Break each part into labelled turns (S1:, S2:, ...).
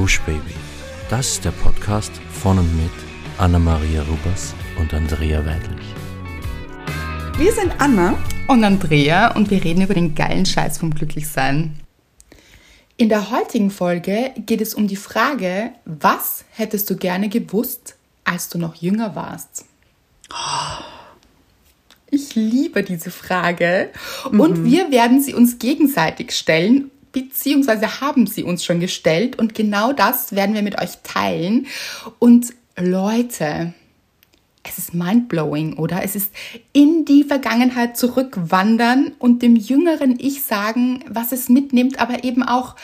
S1: Gush Baby. Das ist der Podcast von und mit Anna-Maria Rubers und Andrea Weidlich.
S2: Wir sind Anna und Andrea und wir reden über den geilen Scheiß vom Glücklichsein. In der heutigen Folge geht es um die Frage, was hättest du gerne gewusst, als du noch jünger warst? Ich liebe diese Frage und wir werden sie uns gegenseitig stellen, beziehungsweise haben sie uns schon gestellt und genau das werden wir mit euch teilen. Und Leute, es ist mindblowing, oder? Es ist in die Vergangenheit zurückwandern und dem jüngeren Ich sagen, was es mitnimmt, aber eben auch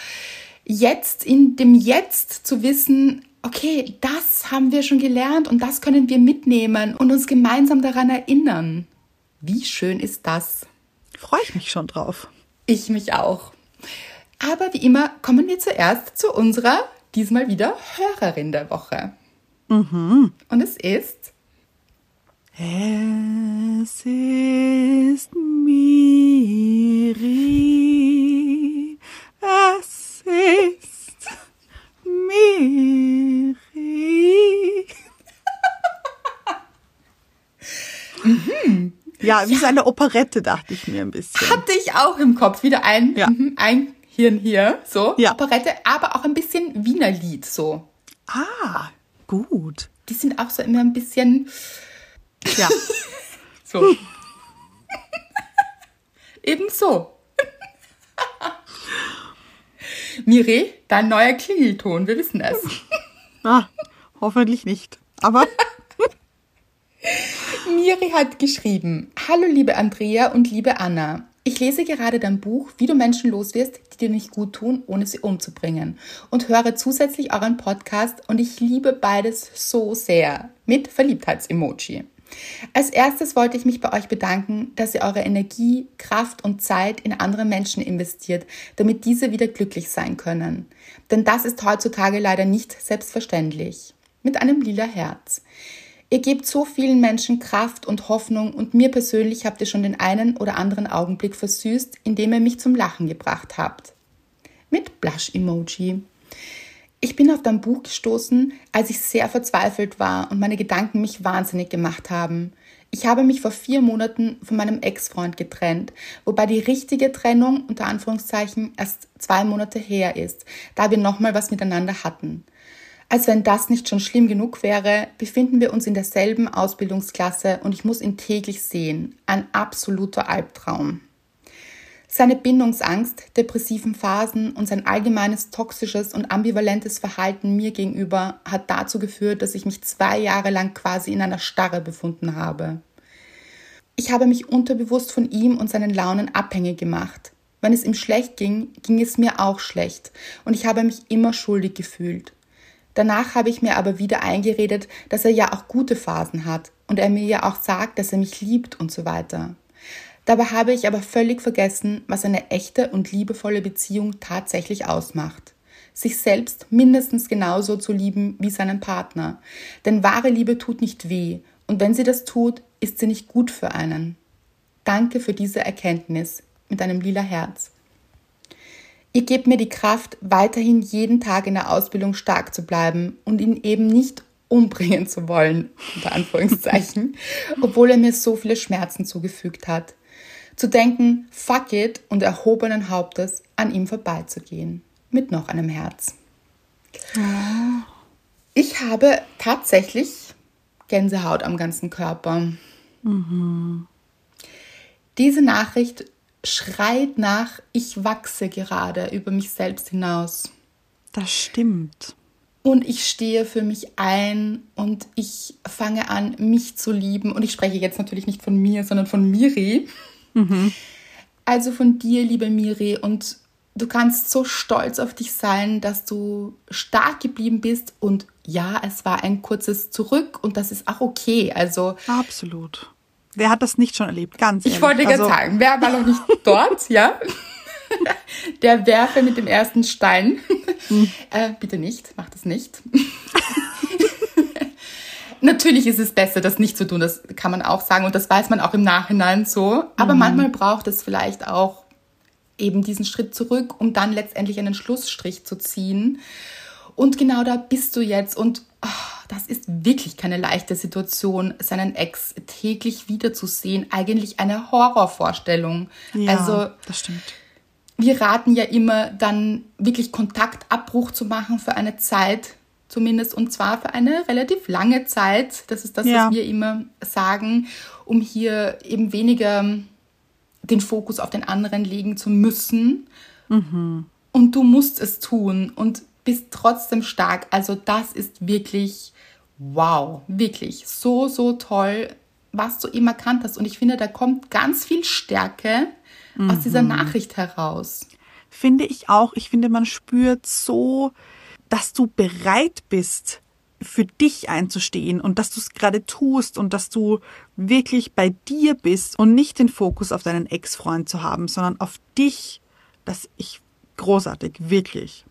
S2: jetzt, in dem Jetzt zu wissen, okay, das haben wir schon gelernt und das können wir mitnehmen und uns gemeinsam daran erinnern. Wie schön ist das?
S3: Freue ich mich schon drauf.
S2: Ich mich auch. Aber wie immer kommen wir zuerst zu unserer diesmal wieder Hörerin der Woche. Und es ist
S3: Es ist Miri. Es ist Miri. Ja, wie so eine Operette, dachte ich mir ein bisschen.
S2: hatte ich auch im Kopf wieder ein,
S3: Ja.
S2: mhm, ein Hirn hier, so
S3: Ja.
S2: Operette, aber auch ein bisschen Wiener Lied, so.
S3: Ah, gut.
S2: Die sind auch so immer ein bisschen
S3: Ja,
S2: so. Eben so. Mire, dein neuer Klingelton, wir wissen es.
S3: ah, hoffentlich nicht. Aber
S2: Miri hat geschrieben, Hallo liebe Andrea und liebe Anna. Ich lese gerade dein Buch, wie du Menschen loswirst, die dir nicht gut tun, ohne sie umzubringen. Und höre zusätzlich euren Podcast und ich liebe beides so sehr. Mit Verliebtheitsemoji. Als erstes wollte ich mich bei euch bedanken, dass ihr eure Energie, Kraft und Zeit in andere Menschen investiert, damit diese wieder glücklich sein können. Denn das ist heutzutage leider nicht selbstverständlich. Mit einem lila Herz. Ihr gebt so vielen Menschen Kraft und Hoffnung und mir persönlich habt ihr schon den einen oder anderen Augenblick versüßt, indem ihr mich zum Lachen gebracht habt. Mit Blush-Emoji. Ich bin auf dein Buch gestoßen, als ich sehr verzweifelt war und meine Gedanken mich wahnsinnig gemacht haben. Ich habe mich vor vier Monaten von meinem Ex-Freund getrennt, wobei die richtige Trennung unter Anführungszeichen erst zwei Monate her ist, da wir nochmal was miteinander hatten. Als wenn das nicht schon schlimm genug wäre, befinden wir uns in derselben Ausbildungsklasse und ich muss ihn täglich sehen. Ein absoluter Albtraum. Seine Bindungsangst, depressiven Phasen und sein allgemeines toxisches und ambivalentes Verhalten mir gegenüber hat dazu geführt, dass ich mich zwei Jahre lang quasi in einer Starre befunden habe. Ich habe mich unterbewusst von ihm und seinen Launen abhängig gemacht. Wenn es ihm schlecht ging, ging es mir auch schlecht und ich habe mich immer schuldig gefühlt. Danach habe ich mir aber wieder eingeredet, dass er ja auch gute Phasen hat und er mir ja auch sagt, dass er mich liebt und so weiter. Dabei habe ich aber völlig vergessen, was eine echte und liebevolle Beziehung tatsächlich ausmacht. Sich selbst mindestens genauso zu lieben wie seinen Partner. Denn wahre Liebe tut nicht weh und wenn sie das tut, ist sie nicht gut für einen. Danke für diese Erkenntnis mit einem lila Herz. Ihr gebt mir die Kraft, weiterhin jeden Tag in der Ausbildung stark zu bleiben und ihn eben nicht umbringen zu wollen, unter Anführungszeichen, obwohl er mir so viele Schmerzen zugefügt hat. Zu denken, fuck it und erhobenen Hauptes an ihm vorbeizugehen. Mit noch einem Herz. Ich habe tatsächlich Gänsehaut am ganzen Körper. Diese Nachricht schreit nach, ich wachse gerade über mich selbst hinaus.
S3: das stimmt.
S2: Und ich stehe für mich ein und ich fange an, mich zu lieben. Und ich spreche jetzt natürlich nicht von mir, sondern von Miri. Also von dir, liebe Miri. Und du kannst so stolz auf dich sein, dass du stark geblieben bist. Und ja, es war ein kurzes Zurück und das ist auch okay. Also
S3: Absolut. Wer hat das nicht schon erlebt? Ganz ehrlich.
S2: ich wollte gerade
S3: Also,
S2: sagen, wer war noch nicht dort, ja? Der Werfer mit dem ersten Stein. äh, bitte nicht, mach das nicht. Natürlich ist es besser, das nicht zu tun, das kann man auch sagen und das weiß man auch im Nachhinein so. Aber manchmal braucht es vielleicht auch eben diesen Schritt zurück, um dann letztendlich einen Schlussstrich zu ziehen. Und genau da bist du jetzt und oh, das ist wirklich keine leichte Situation, seinen Ex täglich wiederzusehen. Eigentlich eine Horrorvorstellung.
S3: Ja,
S2: also,
S3: das stimmt.
S2: wir raten ja immer dann wirklich Kontaktabbruch zu machen für eine Zeit zumindest und zwar für eine relativ lange Zeit. Das ist das,
S3: Ja.
S2: was wir immer sagen, um hier eben weniger den Fokus auf den anderen legen zu müssen. Und du musst es tun und bist trotzdem stark. Also das ist wirklich wow, wirklich so, so toll, was du eben erkannt hast. Und ich finde, da kommt ganz viel Stärke aus dieser Nachricht heraus.
S3: Finde ich auch. Ich finde, man spürt so, dass du bereit bist, für dich einzustehen und dass du es gerade tust und dass du wirklich bei dir bist und nicht den Fokus auf deinen Ex-Freund zu haben, sondern auf dich. Das ich großartig, wirklich.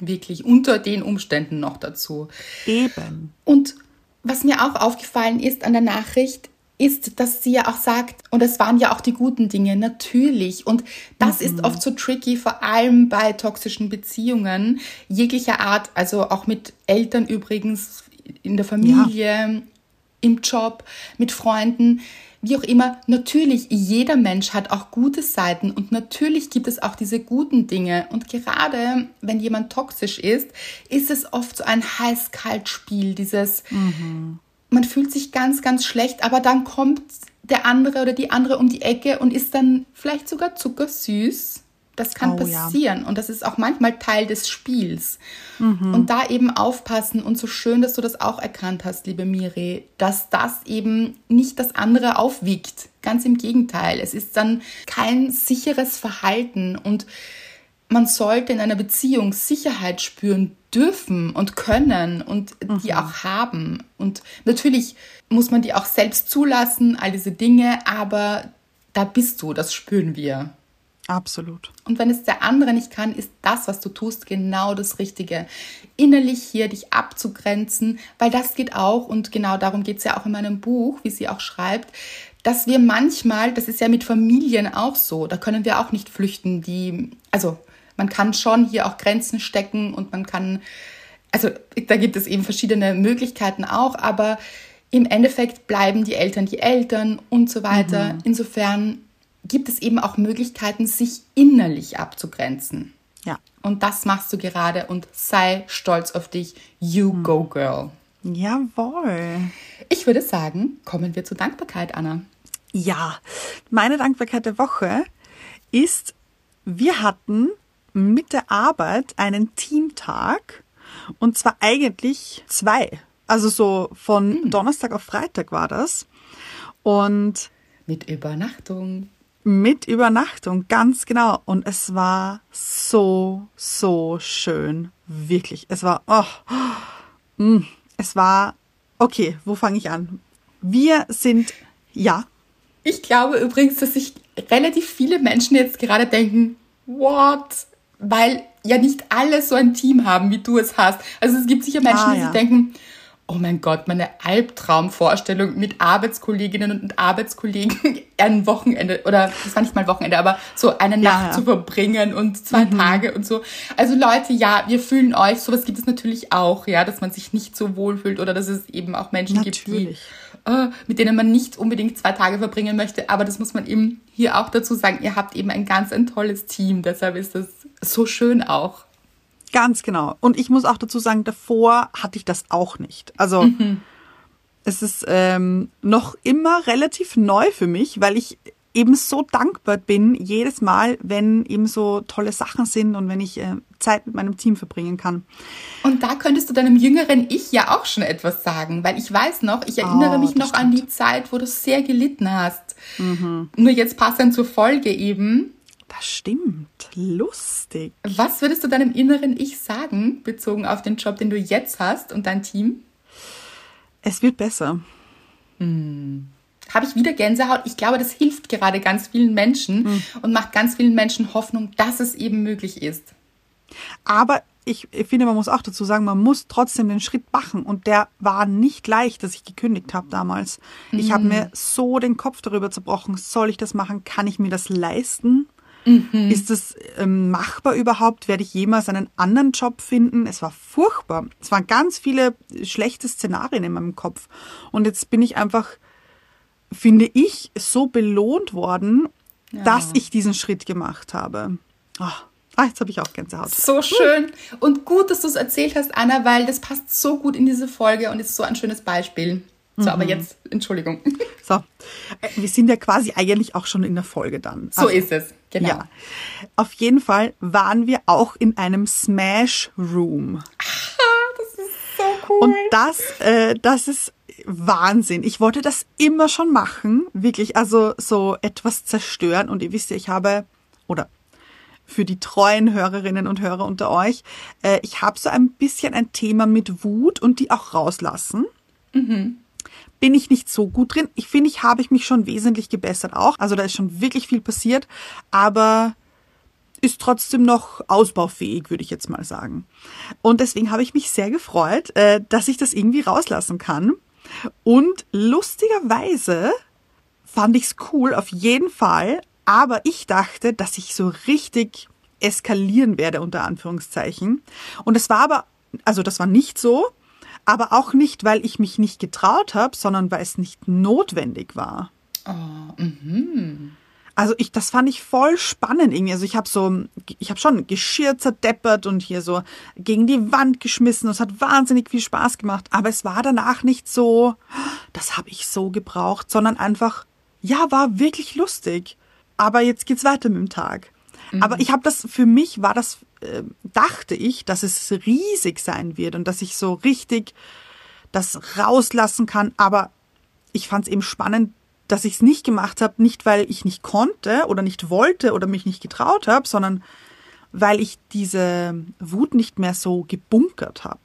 S2: Wirklich unter den Umständen noch dazu.
S3: Eben.
S2: Und was mir auch aufgefallen ist an der Nachricht, ist, dass sie ja auch sagt, und es waren ja auch die guten Dinge, natürlich. Und das ist oft so tricky, vor allem bei toxischen Beziehungen jeglicher Art, also auch mit Eltern übrigens, in der Familie, im Job, mit Freunden, wie auch immer. Natürlich, jeder Mensch hat auch gute Seiten und natürlich gibt es auch diese guten Dinge. Und gerade wenn jemand toxisch ist, ist es oft so ein heiß-kalt-Spiel, dieses man fühlt sich ganz, ganz schlecht, aber dann kommt der andere oder die andere um die Ecke und ist dann vielleicht sogar zuckersüß. Das kann
S3: Oh ja.
S2: passieren und das ist auch manchmal Teil des Spiels. Und da eben aufpassen und so schön, dass du das auch erkannt hast, liebe Miri, dass das eben nicht das andere aufwiegt. Ganz im Gegenteil. Es ist dann kein sicheres Verhalten und man sollte in einer Beziehung Sicherheit spüren dürfen und können und die auch haben. Und natürlich muss man die auch selbst zulassen, all diese Dinge, aber da bist du, das spüren wir.
S3: Absolut.
S2: Und wenn es der andere nicht kann, ist das, was du tust, genau das Richtige. Innerlich hier dich abzugrenzen, weil das geht auch, und genau darum geht es ja auch in meinem Buch, wie sie auch schreibt, dass wir manchmal, das ist ja mit Familien auch so, da können wir auch nicht flüchten, die, also man kann schon hier auch Grenzen stecken und man kann, also da gibt es eben verschiedene Möglichkeiten auch, aber im Endeffekt bleiben die Eltern die Eltern und so weiter. Insofern gibt es eben auch Möglichkeiten, sich innerlich abzugrenzen.
S3: Ja.
S2: Und das machst du gerade und sei stolz auf dich. You go, girl.
S3: Jawohl.
S2: Ich würde sagen, kommen wir zur Dankbarkeit, Anna.
S3: Ja, meine Dankbarkeit der Woche ist, wir hatten mit der Arbeit einen Teamtag und zwar eigentlich zwei. Also so von Donnerstag auf Freitag war das. Und
S2: Mit Übernachtung.
S3: Mit Übernachtung, ganz genau. Und es war so, so schön. Wirklich. Es war, oh, mm, es war, okay, wo fange ich an? Wir sind, ja,
S2: Ich glaube übrigens, dass sich relativ viele Menschen jetzt gerade denken, what? Weil ja nicht alle so ein Team haben, wie du es hast. Also es gibt sicher Menschen,
S3: Ah,
S2: die
S3: ja.
S2: sich denken, oh mein Gott, meine Albtraumvorstellung mit Arbeitskolleginnen und Arbeitskollegen ein Wochenende oder das war nicht mal Wochenende, aber so eine Nacht
S3: ja. Mhm.
S2: zu verbringen und zwei Tage und so. Also Leute, ja, wir fühlen euch. Sowas gibt es natürlich auch, ja, dass man sich nicht so wohl fühlt oder dass es eben auch Menschen gibt, die
S3: Natürlich.
S2: äh, mit denen man nicht unbedingt zwei Tage verbringen möchte. Aber das muss man eben hier auch dazu sagen. Ihr habt eben ein ganz ein tolles Team. Deshalb ist das so schön auch.
S3: Ganz genau. Und ich muss auch dazu sagen, davor hatte ich das auch nicht. Also es ist ähm, noch immer relativ neu für mich, weil ich eben so dankbar bin jedes Mal, wenn eben so tolle Sachen sind und wenn ich äh, Zeit mit meinem Team verbringen kann.
S2: Und da könntest du deinem jüngeren Ich ja auch schon etwas sagen, weil ich weiß noch, ich erinnere
S3: Oh,
S2: mich noch an die Zeit, wo du sehr gelitten hast. Nur jetzt passend zur Folge eben.
S3: Das stimmt. Lustig.
S2: Was würdest du deinem inneren Ich sagen, bezogen auf den Job, den du jetzt hast und dein Team?
S3: Es wird besser.
S2: habe ich wieder Gänsehaut. Ich glaube, das hilft gerade ganz vielen Menschen und macht ganz vielen Menschen Hoffnung, dass es eben möglich ist.
S3: Aber ich finde, man muss auch dazu sagen, man muss trotzdem den Schritt machen. Und der war nicht leicht, dass ich gekündigt habe damals. Ich habe mir so den Kopf darüber zerbrochen, soll ich das machen? Kann ich mir das leisten? Mhm. Ist das ähm, machbar überhaupt? Werde ich jemals einen anderen Job finden? Es war furchtbar. Es waren ganz viele schlechte Szenarien in meinem Kopf. Und jetzt bin ich einfach, finde ich, so belohnt worden, ja. dass ich diesen Schritt gemacht habe. Oh. Ah, jetzt habe ich auch Gänsehaut.
S2: So schön. Und gut, dass du es erzählt hast, Anna, weil das passt so gut in diese Folge und ist so ein schönes Beispiel. So, mhm. aber jetzt, Entschuldigung.
S3: So, äh, wir sind ja quasi eigentlich auch schon in der Folge dann.
S2: So also, ist es, genau. Ja.
S3: Auf jeden Fall waren wir auch in einem Smash Room.
S2: Das ist so cool.
S3: Und das, äh, das ist Wahnsinn. Ich wollte das immer schon machen, wirklich, also so etwas zerstören. Und ihr wisst ja, ich habe, oder für die treuen Hörerinnen und Hörer unter euch, äh, ich habe so ein bisschen ein Thema mit Wut und die auch rauslassen. Mhm bin ich nicht so gut drin. Ich finde, ich habe ich mich schon wesentlich gebessert auch. Also da ist schon wirklich viel passiert, aber ist trotzdem noch ausbaufähig, würde ich jetzt mal sagen. Und deswegen habe ich mich sehr gefreut, äh, dass ich das irgendwie rauslassen kann. Und lustigerweise fand ich es cool, auf jeden Fall. Aber ich dachte, dass ich so richtig eskalieren werde, unter Anführungszeichen. Und es war aber, also das war nicht so aber auch nicht, weil ich mich nicht getraut habe, sondern weil es nicht notwendig war.
S2: Oh, mhm.
S3: Also ich, das fand ich voll spannend irgendwie. Also ich habe so, ich habe schon Geschirr zerdeppert und hier so gegen die Wand geschmissen. Und es hat wahnsinnig viel Spaß gemacht. Aber es war danach nicht so, das habe ich so gebraucht, sondern einfach, ja, war wirklich lustig. Aber jetzt geht's weiter mit dem Tag. Mhm. Aber ich habe das, für mich war das äh, dachte ich, dass es riesig sein wird und dass ich so richtig das rauslassen kann. Aber ich fand es eben spannend, dass ich es nicht gemacht habe, nicht weil ich nicht konnte oder nicht wollte oder mich nicht getraut habe, sondern weil ich diese Wut nicht mehr so gebunkert habe.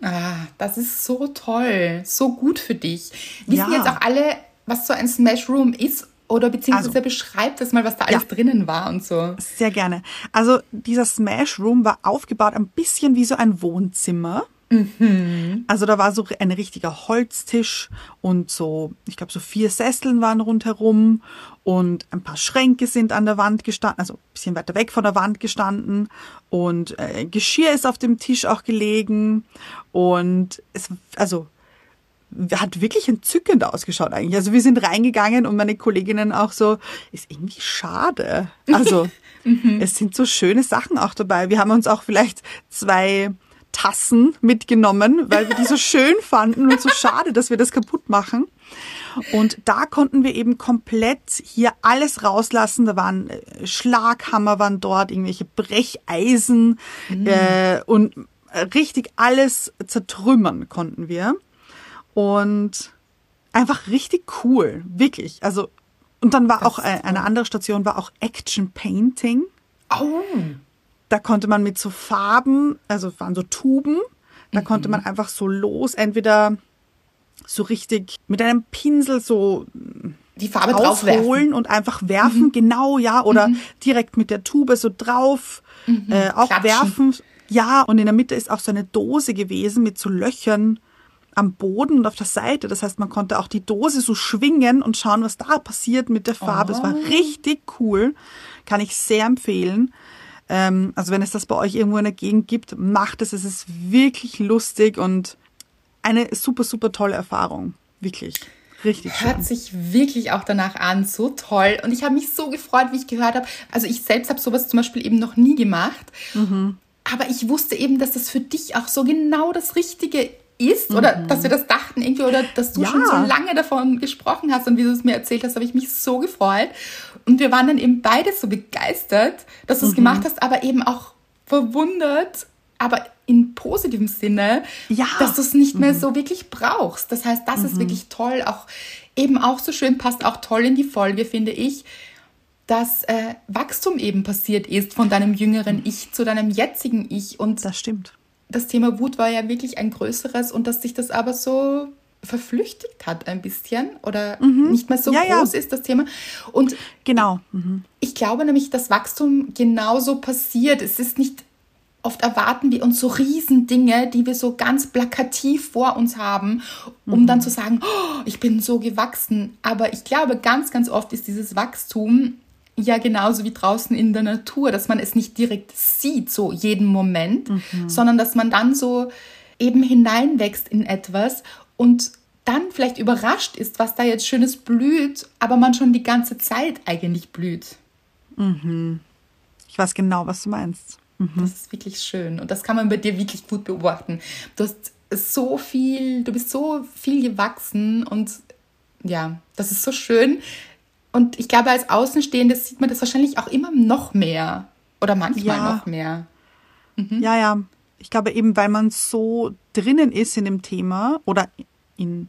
S2: Ah, das ist so toll, so gut für dich. Wissen ja. jetzt auch alle, was so ein Smash Room ist oder beziehungsweise also, beschreibt das mal, was da alles ja, drinnen war und so.
S3: Sehr gerne. Also dieser Smash Room war aufgebaut ein bisschen wie so ein Wohnzimmer. Mhm. Also da war so ein richtiger Holztisch und so, ich glaube, so vier Sesseln waren rundherum und ein paar Schränke sind an der Wand gestanden, also ein bisschen weiter weg von der Wand gestanden und äh, Geschirr ist auf dem Tisch auch gelegen und es, also hat wirklich entzückend ausgeschaut eigentlich. Also wir sind reingegangen und meine Kolleginnen auch so, ist irgendwie schade. Also mhm. es sind so schöne Sachen auch dabei. Wir haben uns auch vielleicht zwei Tassen mitgenommen, weil wir die so schön fanden und so schade, dass wir das kaputt machen. Und da konnten wir eben komplett hier alles rauslassen. Da waren äh, Schlaghammer waren dort, irgendwelche Brecheisen mhm. äh, und richtig alles zertrümmern konnten wir. Und einfach richtig cool, wirklich. Also, und dann war das auch eine andere Station, war auch Action Painting.
S2: Oh.
S3: Da konnte man mit so Farben, also waren so Tuben, da mhm. konnte man einfach so los, entweder so richtig mit einem Pinsel so
S2: die Farbe draufholen
S3: und einfach werfen, mhm. genau, ja, oder mhm. direkt mit der Tube so drauf, mhm. äh, auch Klatschen. werfen. Ja, und in der Mitte ist auch so eine Dose gewesen mit so Löchern am Boden und auf der Seite. Das heißt, man konnte auch die Dose so schwingen und schauen, was da passiert mit der Farbe. Es war oh. richtig cool. Kann ich sehr empfehlen. Ähm, also wenn es das bei euch irgendwo in der Gegend gibt, macht es. Es ist wirklich lustig und eine super, super tolle Erfahrung. Wirklich. Richtig
S2: Hört schön. sich wirklich auch danach an, so toll. Und ich habe mich so gefreut, wie ich gehört habe. Also ich selbst habe sowas zum Beispiel eben noch nie gemacht. Mhm. Aber ich wusste eben, dass das für dich auch so genau das Richtige ist oder mhm. dass wir das dachten irgendwie oder dass du ja. schon so lange davon gesprochen hast und wie du es mir erzählt hast, habe ich mich so gefreut. Und wir waren dann eben beide so begeistert, dass du es mhm. gemacht hast, aber eben auch verwundert, aber in positivem Sinne, ja. dass du es nicht mehr mhm. so wirklich brauchst. Das heißt, das ist mhm. wirklich toll, auch eben auch so schön, passt auch toll in die Folge, finde ich, dass äh, Wachstum eben passiert ist von deinem jüngeren Ich zu deinem jetzigen Ich. Und
S3: das stimmt
S2: das Thema Wut war ja wirklich ein größeres und dass sich das aber so verflüchtigt hat ein bisschen oder mhm. nicht mehr so ja, groß ja. ist das Thema. Und
S3: genau. Mhm.
S2: Ich glaube nämlich, dass Wachstum genauso passiert. Es ist nicht oft erwarten wir uns so riesen Dinge, die wir so ganz plakativ vor uns haben, um mhm. dann zu sagen, oh, ich bin so gewachsen. Aber ich glaube, ganz, ganz oft ist dieses Wachstum ja genauso wie draußen in der Natur, dass man es nicht direkt sieht, so jeden Moment, mhm. sondern dass man dann so eben hineinwächst in etwas und dann vielleicht überrascht ist, was da jetzt Schönes blüht, aber man schon die ganze Zeit eigentlich blüht.
S3: Mhm. Ich weiß genau, was du meinst.
S2: Mhm. Das ist wirklich schön und das kann man bei dir wirklich gut beobachten. Du hast so viel, du bist so viel gewachsen und ja, das ist so schön. Und ich glaube, als Außenstehende sieht man das wahrscheinlich auch immer noch mehr oder manchmal ja. noch mehr.
S3: Mhm. Ja, ja. Ich glaube eben, weil man so drinnen ist in dem Thema oder in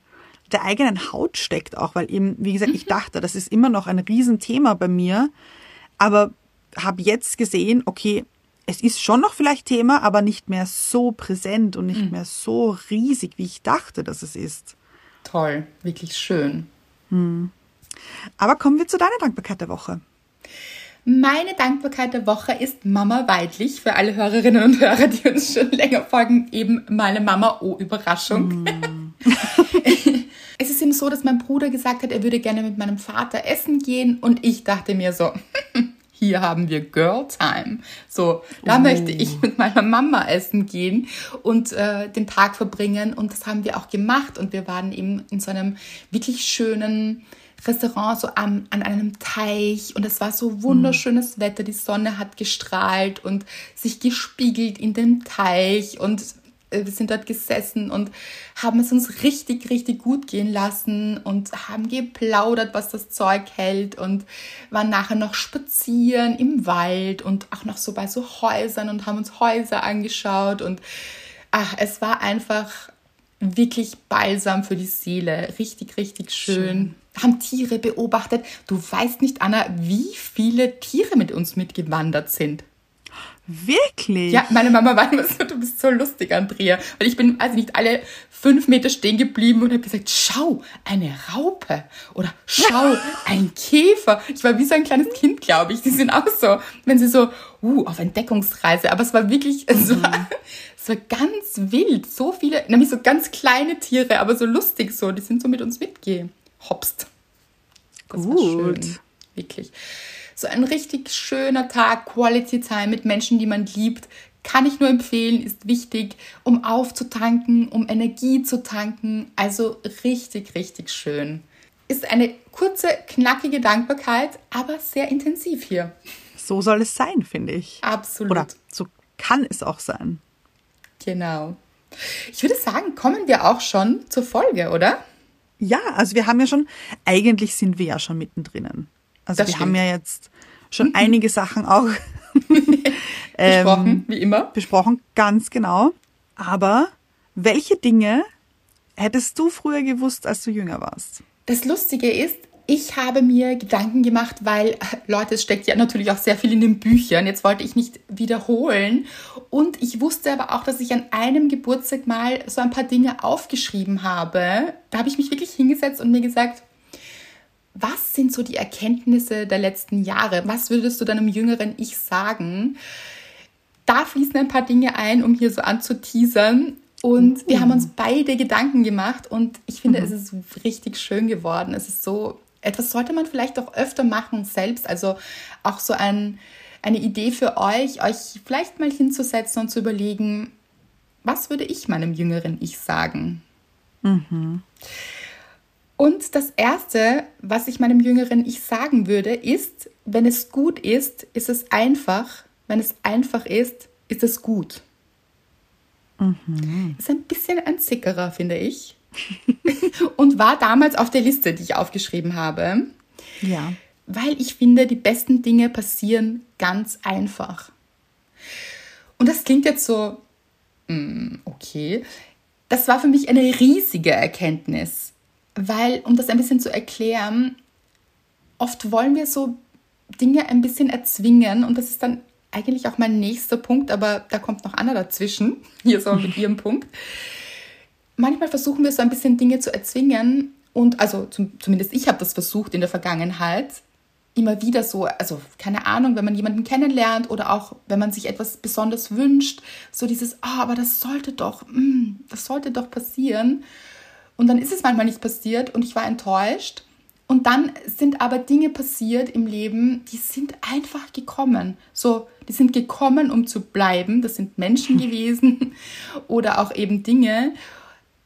S3: der eigenen Haut steckt auch, weil eben, wie gesagt, ich mhm. dachte, das ist immer noch ein Riesenthema bei mir, aber habe jetzt gesehen, okay, es ist schon noch vielleicht Thema, aber nicht mehr so präsent und nicht mhm. mehr so riesig, wie ich dachte, dass es ist.
S2: Toll, wirklich schön.
S3: Hm. Aber kommen wir zu deiner Dankbarkeit der Woche.
S2: Meine Dankbarkeit der Woche ist Mama Weidlich. Für alle Hörerinnen und Hörer, die uns schon länger folgen, eben meine Mama. Oh, Überraschung. Mm. es ist eben so, dass mein Bruder gesagt hat, er würde gerne mit meinem Vater essen gehen und ich dachte mir so, hier haben wir Girl Time. So, da oh. möchte ich mit meiner Mama essen gehen und äh, den Tag verbringen und das haben wir auch gemacht und wir waren eben in so einem wirklich schönen Restaurant so am, an einem Teich und es war so wunderschönes mhm. Wetter, die Sonne hat gestrahlt und sich gespiegelt in dem Teich und äh, wir sind dort gesessen und haben es uns richtig, richtig gut gehen lassen und haben geplaudert, was das Zeug hält und waren nachher noch spazieren im Wald und auch noch so bei so Häusern und haben uns Häuser angeschaut und ach, es war einfach wirklich balsam für die Seele. Richtig, richtig schön. schön. Haben Tiere beobachtet. Du weißt nicht, Anna, wie viele Tiere mit uns mitgewandert sind.
S3: Wirklich?
S2: Ja, meine Mama war immer so, du bist so lustig, Andrea. Weil ich bin also nicht alle fünf Meter stehen geblieben und habe gesagt, schau, eine Raupe oder schau, ein Käfer. Ich war wie so ein kleines Kind, glaube ich. Die sind auch so, wenn sie so, uh, auf Entdeckungsreise. Aber es war wirklich, es war, mhm. Es war ganz wild. So viele, nämlich so ganz kleine Tiere, aber so lustig so. Die sind so mit uns mitgehopst. Das Gut. War schön. Wirklich so ein richtig schöner Tag, Quality Time mit Menschen, die man liebt, kann ich nur empfehlen, ist wichtig, um aufzutanken, um Energie zu tanken. Also richtig, richtig schön. Ist eine kurze, knackige Dankbarkeit, aber sehr intensiv hier.
S3: So soll es sein, finde ich.
S2: Absolut.
S3: Oder so kann es auch sein.
S2: Genau. Ich würde sagen, kommen wir auch schon zur Folge, oder?
S3: Ja, also wir haben ja schon, eigentlich sind wir ja schon mittendrin. Also das wir stimmt. haben ja jetzt schon mhm. einige Sachen auch
S2: ähm, besprochen, wie immer.
S3: Besprochen, ganz genau. Aber welche Dinge hättest du früher gewusst, als du jünger warst?
S2: Das Lustige ist, ich habe mir Gedanken gemacht, weil, Leute, es steckt ja natürlich auch sehr viel in den Büchern. Jetzt wollte ich nicht wiederholen. Und ich wusste aber auch, dass ich an einem Geburtstag mal so ein paar Dinge aufgeschrieben habe. Da habe ich mich wirklich hingesetzt und mir gesagt, was sind so die Erkenntnisse der letzten Jahre? Was würdest du deinem jüngeren Ich sagen? Da fließen ein paar Dinge ein, um hier so anzuteasern. Und wir haben uns beide Gedanken gemacht und ich finde, mhm. es ist richtig schön geworden. Es ist so, etwas sollte man vielleicht auch öfter machen selbst. Also auch so ein, eine Idee für euch, euch vielleicht mal hinzusetzen und zu überlegen, was würde ich meinem jüngeren Ich sagen? Mhm. Und das Erste, was ich meinem jüngeren Ich sagen würde, ist, wenn es gut ist, ist es einfach. Wenn es einfach ist, ist es gut. Mhm. Ist ein bisschen ein Zickerer, finde ich. und war damals auf der Liste, die ich aufgeschrieben habe.
S3: Ja.
S2: Weil ich finde, die besten Dinge passieren ganz einfach. Und das klingt jetzt so, mm, okay. Das war für mich eine riesige Erkenntnis weil, um das ein bisschen zu erklären, oft wollen wir so Dinge ein bisschen erzwingen und das ist dann eigentlich auch mein nächster Punkt, aber da kommt noch Anna dazwischen, hier so mit ihrem Punkt. Manchmal versuchen wir so ein bisschen Dinge zu erzwingen und also zum, zumindest ich habe das versucht in der Vergangenheit, immer wieder so, also keine Ahnung, wenn man jemanden kennenlernt oder auch wenn man sich etwas besonders wünscht, so dieses, ah, oh, aber das sollte doch, mm, das sollte doch passieren. Und dann ist es manchmal nicht passiert und ich war enttäuscht. Und dann sind aber Dinge passiert im Leben, die sind einfach gekommen. So, die sind gekommen, um zu bleiben. Das sind Menschen gewesen oder auch eben Dinge.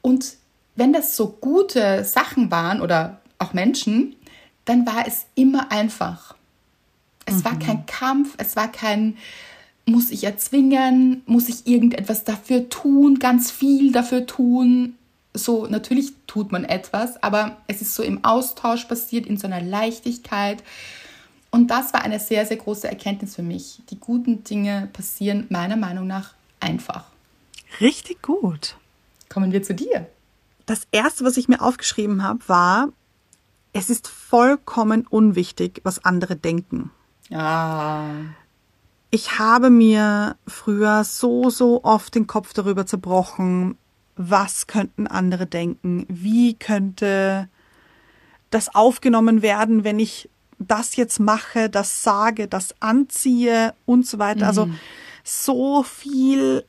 S2: Und wenn das so gute Sachen waren oder auch Menschen, dann war es immer einfach. Es mhm. war kein Kampf, es war kein, muss ich erzwingen, muss ich irgendetwas dafür tun, ganz viel dafür tun. So, natürlich tut man etwas, aber es ist so im Austausch passiert, in so einer Leichtigkeit. Und das war eine sehr, sehr große Erkenntnis für mich. Die guten Dinge passieren meiner Meinung nach einfach.
S3: Richtig gut.
S2: Kommen wir zu dir.
S3: Das erste, was ich mir aufgeschrieben habe, war, es ist vollkommen unwichtig, was andere denken.
S2: Ah.
S3: Ich habe mir früher so, so oft den Kopf darüber zerbrochen, was könnten andere denken, wie könnte das aufgenommen werden, wenn ich das jetzt mache, das sage, das anziehe und so weiter. Also mhm. Also so viel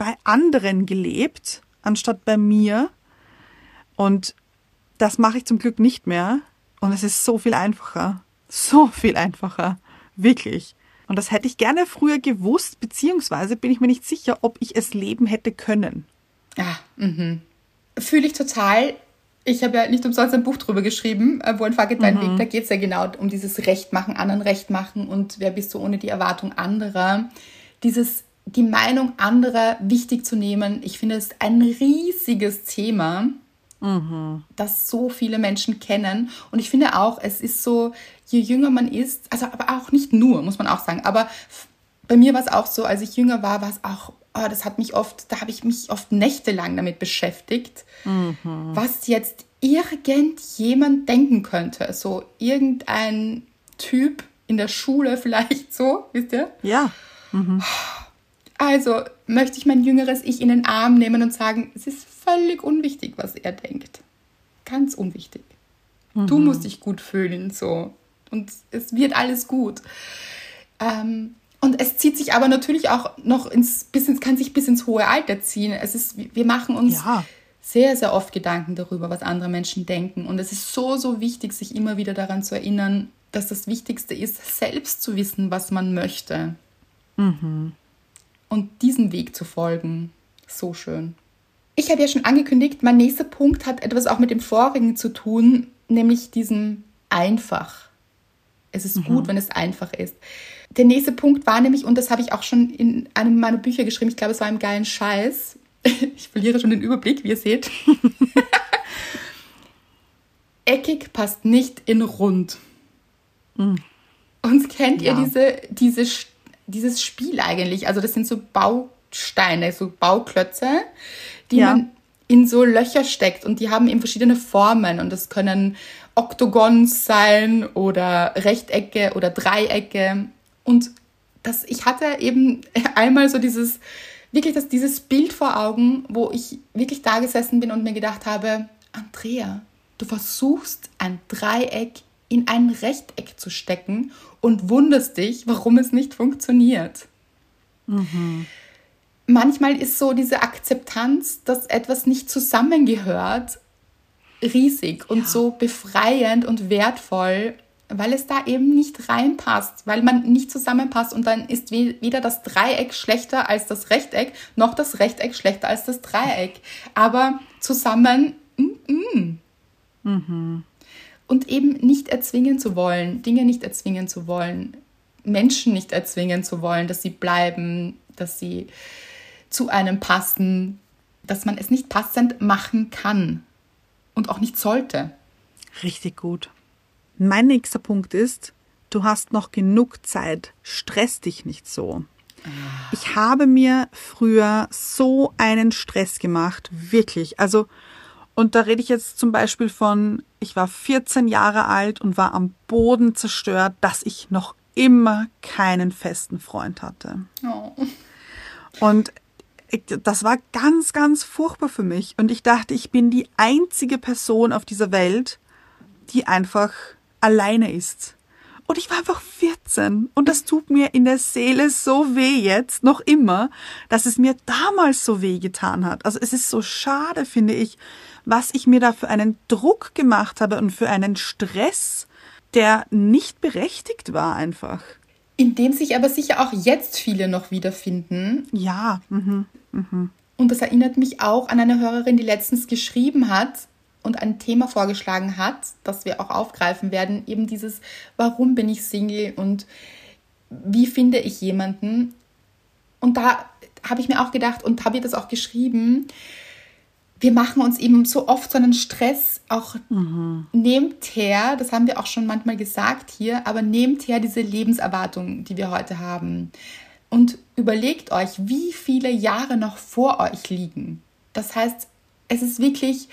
S3: bei anderen gelebt, anstatt bei mir. Und das mache ich zum Glück nicht mehr. Und es ist so viel einfacher. So viel einfacher. Wirklich. Und das hätte ich gerne früher gewusst, beziehungsweise bin ich mir nicht sicher, ob ich es leben hätte können.
S2: Ja, mhm. Fühle ich total. Ich habe ja nicht umsonst ein Buch drüber geschrieben, äh, wo ein Fuck dein mhm. Weg, da geht es ja genau um dieses Recht machen, anderen Recht machen und wer bist du ohne die Erwartung anderer. Dieses, die Meinung anderer wichtig zu nehmen, ich finde, es ist ein riesiges Thema mhm. das so viele Menschen kennen. Und ich finde auch, es ist so, je jünger man ist, also aber auch nicht nur, muss man auch sagen, aber bei mir war es auch so, als ich jünger war, war es auch, oh, das hat mich oft, da habe ich mich oft nächtelang damit beschäftigt, mhm. was jetzt irgendjemand denken könnte. So irgendein Typ in der Schule vielleicht so, wisst ihr?
S3: Ja. Mhm.
S2: Also möchte ich mein jüngeres Ich in den Arm nehmen und sagen, es ist völlig unwichtig, was er denkt. Ganz unwichtig. Mhm. Du musst dich gut fühlen, so. Und es wird alles gut. Ähm, und es zieht sich aber natürlich auch noch ins, bis ins, kann sich bis ins hohe Alter ziehen. Es ist, wir machen uns ja. sehr, sehr oft Gedanken darüber, was andere Menschen denken. Und es ist so, so wichtig, sich immer wieder daran zu erinnern, dass das Wichtigste ist, selbst zu wissen, was man möchte. Mhm und diesem Weg zu folgen. So schön. Ich habe ja schon angekündigt, mein nächster Punkt hat etwas auch mit dem vorigen zu tun, nämlich diesem einfach. Es ist mhm. gut, wenn es einfach ist. Der nächste Punkt war nämlich, und das habe ich auch schon in einem meiner Bücher geschrieben, ich glaube, es war im geilen Scheiß. Ich verliere schon den Überblick, wie ihr seht. Eckig passt nicht in rund. Mhm. Und kennt ja. ihr diese, diese dieses Spiel eigentlich. Also das sind so Bausteine, so Bauklötze, die ja. man in so Löcher steckt und die haben eben verschiedene Formen und das können Oktogons sein oder Rechtecke oder Dreiecke und das ich hatte eben einmal so dieses wirklich das dieses Bild vor Augen, wo ich wirklich da gesessen bin und mir gedacht habe, Andrea, du versuchst ein Dreieck in ein Rechteck zu stecken und wunderst dich, warum es nicht funktioniert. Mhm. Manchmal ist so diese Akzeptanz, dass etwas nicht zusammengehört, riesig und ja. so befreiend und wertvoll, weil es da eben nicht reinpasst, weil man nicht zusammenpasst und dann ist weder das Dreieck schlechter als das Rechteck, noch das Rechteck schlechter als das Dreieck. Aber zusammen, mm, mm. Mhm und eben nicht erzwingen zu wollen, Dinge nicht erzwingen zu wollen, Menschen nicht erzwingen zu wollen, dass sie bleiben, dass sie zu einem passen, dass man es nicht passend machen kann und auch nicht sollte.
S3: Richtig gut. Mein nächster Punkt ist, du hast noch genug Zeit, stress dich nicht so. Ah. Ich habe mir früher so einen Stress gemacht, wirklich. Also und da rede ich jetzt zum Beispiel von, ich war 14 Jahre alt und war am Boden zerstört, dass ich noch immer keinen festen Freund hatte. Oh. Und ich, das war ganz, ganz furchtbar für mich. Und ich dachte, ich bin die einzige Person auf dieser Welt, die einfach alleine ist. Und ich war einfach 14. Und das tut mir in der Seele so weh jetzt, noch immer, dass es mir damals so weh getan hat. Also es ist so schade, finde ich, was ich mir da für einen Druck gemacht habe und für einen Stress, der nicht berechtigt war einfach.
S2: In dem sich aber sicher auch jetzt viele noch wiederfinden.
S3: Ja. Mhm. Mhm.
S2: Und das erinnert mich auch an eine Hörerin, die letztens geschrieben hat, und ein Thema vorgeschlagen hat, das wir auch aufgreifen werden, eben dieses, warum bin ich Single und wie finde ich jemanden? Und da habe ich mir auch gedacht und habe ihr das auch geschrieben, wir machen uns eben so oft so einen Stress, auch mhm. nehmt her, das haben wir auch schon manchmal gesagt hier, aber nehmt her diese Lebenserwartung, die wir heute haben. Und überlegt euch, wie viele Jahre noch vor euch liegen. Das heißt, es ist wirklich,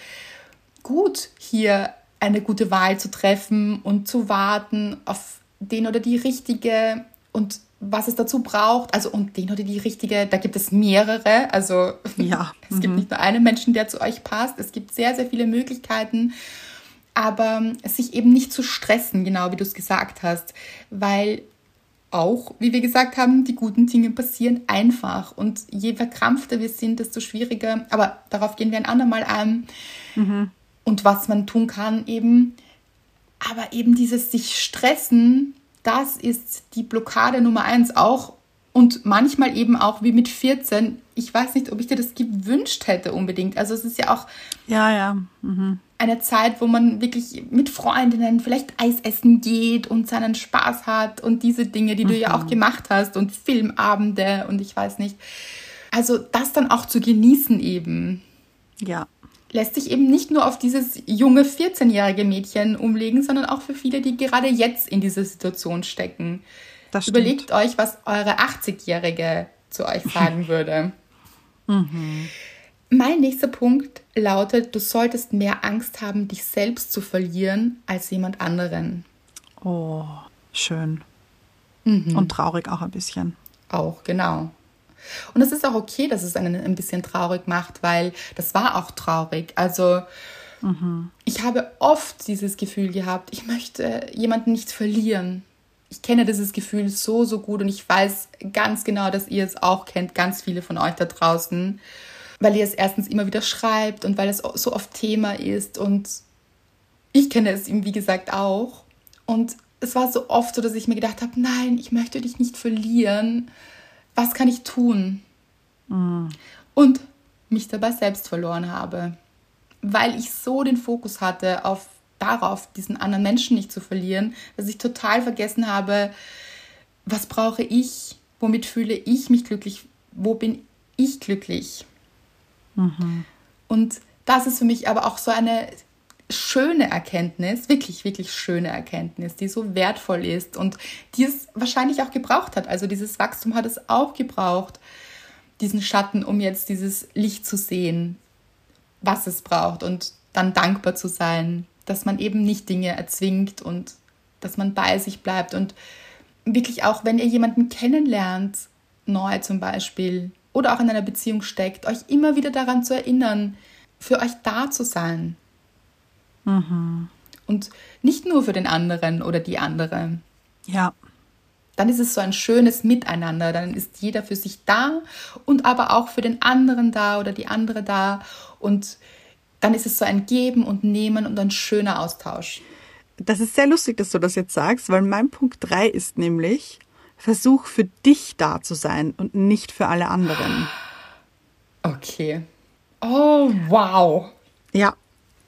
S2: gut, hier eine gute Wahl zu treffen und zu warten auf den oder die richtige und was es dazu braucht. Also und den oder die richtige, da gibt es mehrere. Also ja. es gibt mhm. nicht nur einen Menschen, der zu euch passt. Es gibt sehr, sehr viele Möglichkeiten. Aber sich eben nicht zu stressen, genau wie du es gesagt hast, weil auch, wie wir gesagt haben, die guten Dinge passieren einfach. Und je verkrampfter wir sind, desto schwieriger. Aber darauf gehen wir ein andermal ein. Mhm und was man tun kann eben. Aber eben dieses sich stressen, das ist die Blockade Nummer eins auch. Und manchmal eben auch wie mit 14. Ich weiß nicht, ob ich dir das gewünscht hätte unbedingt. Also es ist ja auch
S3: ja, ja. Mhm.
S2: eine Zeit, wo man wirklich mit Freundinnen vielleicht Eis essen geht und seinen Spaß hat und diese Dinge, die mhm. du ja auch mhm. gemacht hast und Filmabende und ich weiß nicht. Also das dann auch zu genießen eben.
S3: Ja
S2: lässt sich eben nicht nur auf dieses junge 14-jährige Mädchen umlegen, sondern auch für viele, die gerade jetzt in dieser Situation stecken. Überlegt euch, was eure 80-Jährige zu euch sagen würde. mhm. Mein nächster Punkt lautet, du solltest mehr Angst haben, dich selbst zu verlieren, als jemand anderen.
S3: Oh, schön. Mhm. Und traurig auch ein bisschen.
S2: Auch, genau. Und es ist auch okay, dass es einen ein bisschen traurig macht, weil das war auch traurig. Also mhm. ich habe oft dieses Gefühl gehabt, ich möchte jemanden nicht verlieren. Ich kenne dieses Gefühl so, so gut und ich weiß ganz genau, dass ihr es auch kennt, ganz viele von euch da draußen, weil ihr es erstens immer wieder schreibt und weil es so oft Thema ist und ich kenne es ihm, wie gesagt, auch. Und es war so oft so, dass ich mir gedacht habe, nein, ich möchte dich nicht verlieren was kann ich tun? Mhm. Und mich dabei selbst verloren habe, weil ich so den Fokus hatte auf darauf, diesen anderen Menschen nicht zu verlieren, dass ich total vergessen habe, was brauche ich, womit fühle ich mich glücklich, wo bin ich glücklich. Mhm. Und das ist für mich aber auch so eine schöne Erkenntnis, wirklich, wirklich schöne Erkenntnis, die so wertvoll ist und die es wahrscheinlich auch gebraucht hat. Also dieses Wachstum hat es auch gebraucht, diesen Schatten, um jetzt dieses Licht zu sehen, was es braucht und dann dankbar zu sein, dass man eben nicht Dinge erzwingt und dass man bei sich bleibt und wirklich auch, wenn ihr jemanden kennenlernt, neu zum Beispiel, oder auch in einer Beziehung steckt, euch immer wieder daran zu erinnern, für euch da zu sein, Mhm. Und nicht nur für den anderen oder die andere.
S3: Ja.
S2: Dann ist es so ein schönes Miteinander. Dann ist jeder für sich da und aber auch für den anderen da oder die andere da. Und dann ist es so ein Geben und Nehmen und ein schöner Austausch.
S3: Das ist sehr lustig, dass du das jetzt sagst, weil mein Punkt 3 ist nämlich, versuch für dich da zu sein und nicht für alle anderen.
S2: Okay. Oh, wow.
S3: Ja,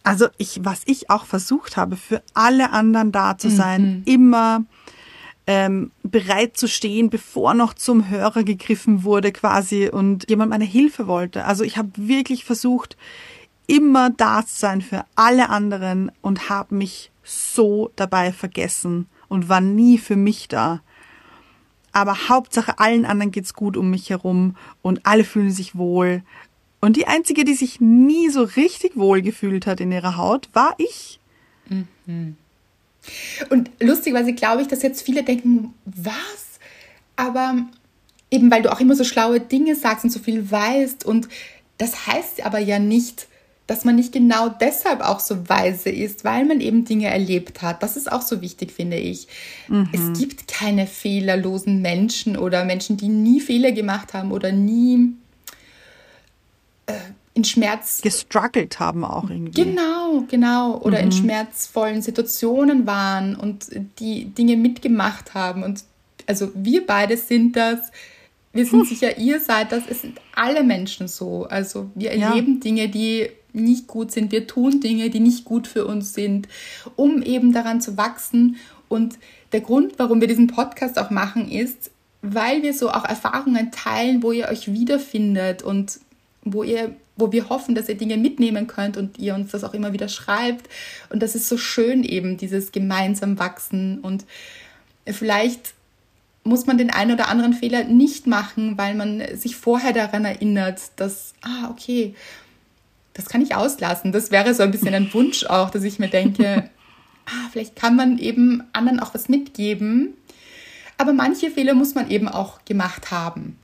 S3: also ich, was ich auch versucht habe, für alle anderen da zu sein, mhm. immer ähm, bereit zu stehen, bevor noch zum Hörer gegriffen wurde quasi und jemand meine Hilfe wollte. Also ich habe wirklich versucht, immer da zu sein für alle anderen und habe mich so dabei vergessen und war nie für mich da. Aber Hauptsache allen anderen geht's gut um mich herum und alle fühlen sich wohl und die einzige, die sich nie so richtig wohl gefühlt hat in ihrer Haut, war ich.
S2: Mhm. Und lustigerweise glaube ich, dass jetzt viele denken, was? Aber eben weil du auch immer so schlaue Dinge sagst und so viel weißt und das heißt aber ja nicht, dass man nicht genau deshalb auch so weise ist, weil man eben Dinge erlebt hat. Das ist auch so wichtig, finde ich. Mhm. Es gibt keine fehlerlosen Menschen oder Menschen, die nie Fehler gemacht haben oder nie äh, in Schmerz
S3: gestruggelt haben auch irgendwie.
S2: Genau, genau. Oder mhm. in schmerzvollen Situationen waren und die Dinge mitgemacht haben. Und also wir beide sind das. Wir sind hm. sicher, ihr seid das. Es sind alle Menschen so. Also wir erleben ja. Dinge, die nicht gut sind. Wir tun Dinge, die nicht gut für uns sind, um eben daran zu wachsen. Und der Grund, warum wir diesen Podcast auch machen, ist, weil wir so auch Erfahrungen teilen, wo ihr euch wiederfindet und wo ihr wo wir hoffen, dass ihr Dinge mitnehmen könnt und ihr uns das auch immer wieder schreibt. Und das ist so schön eben, dieses gemeinsam wachsen. Und vielleicht muss man den einen oder anderen Fehler nicht machen, weil man sich vorher daran erinnert, dass, ah, okay, das kann ich auslassen. Das wäre so ein bisschen ein Wunsch auch, dass ich mir denke, ah, vielleicht kann man eben anderen auch was mitgeben. Aber manche Fehler muss man eben auch gemacht haben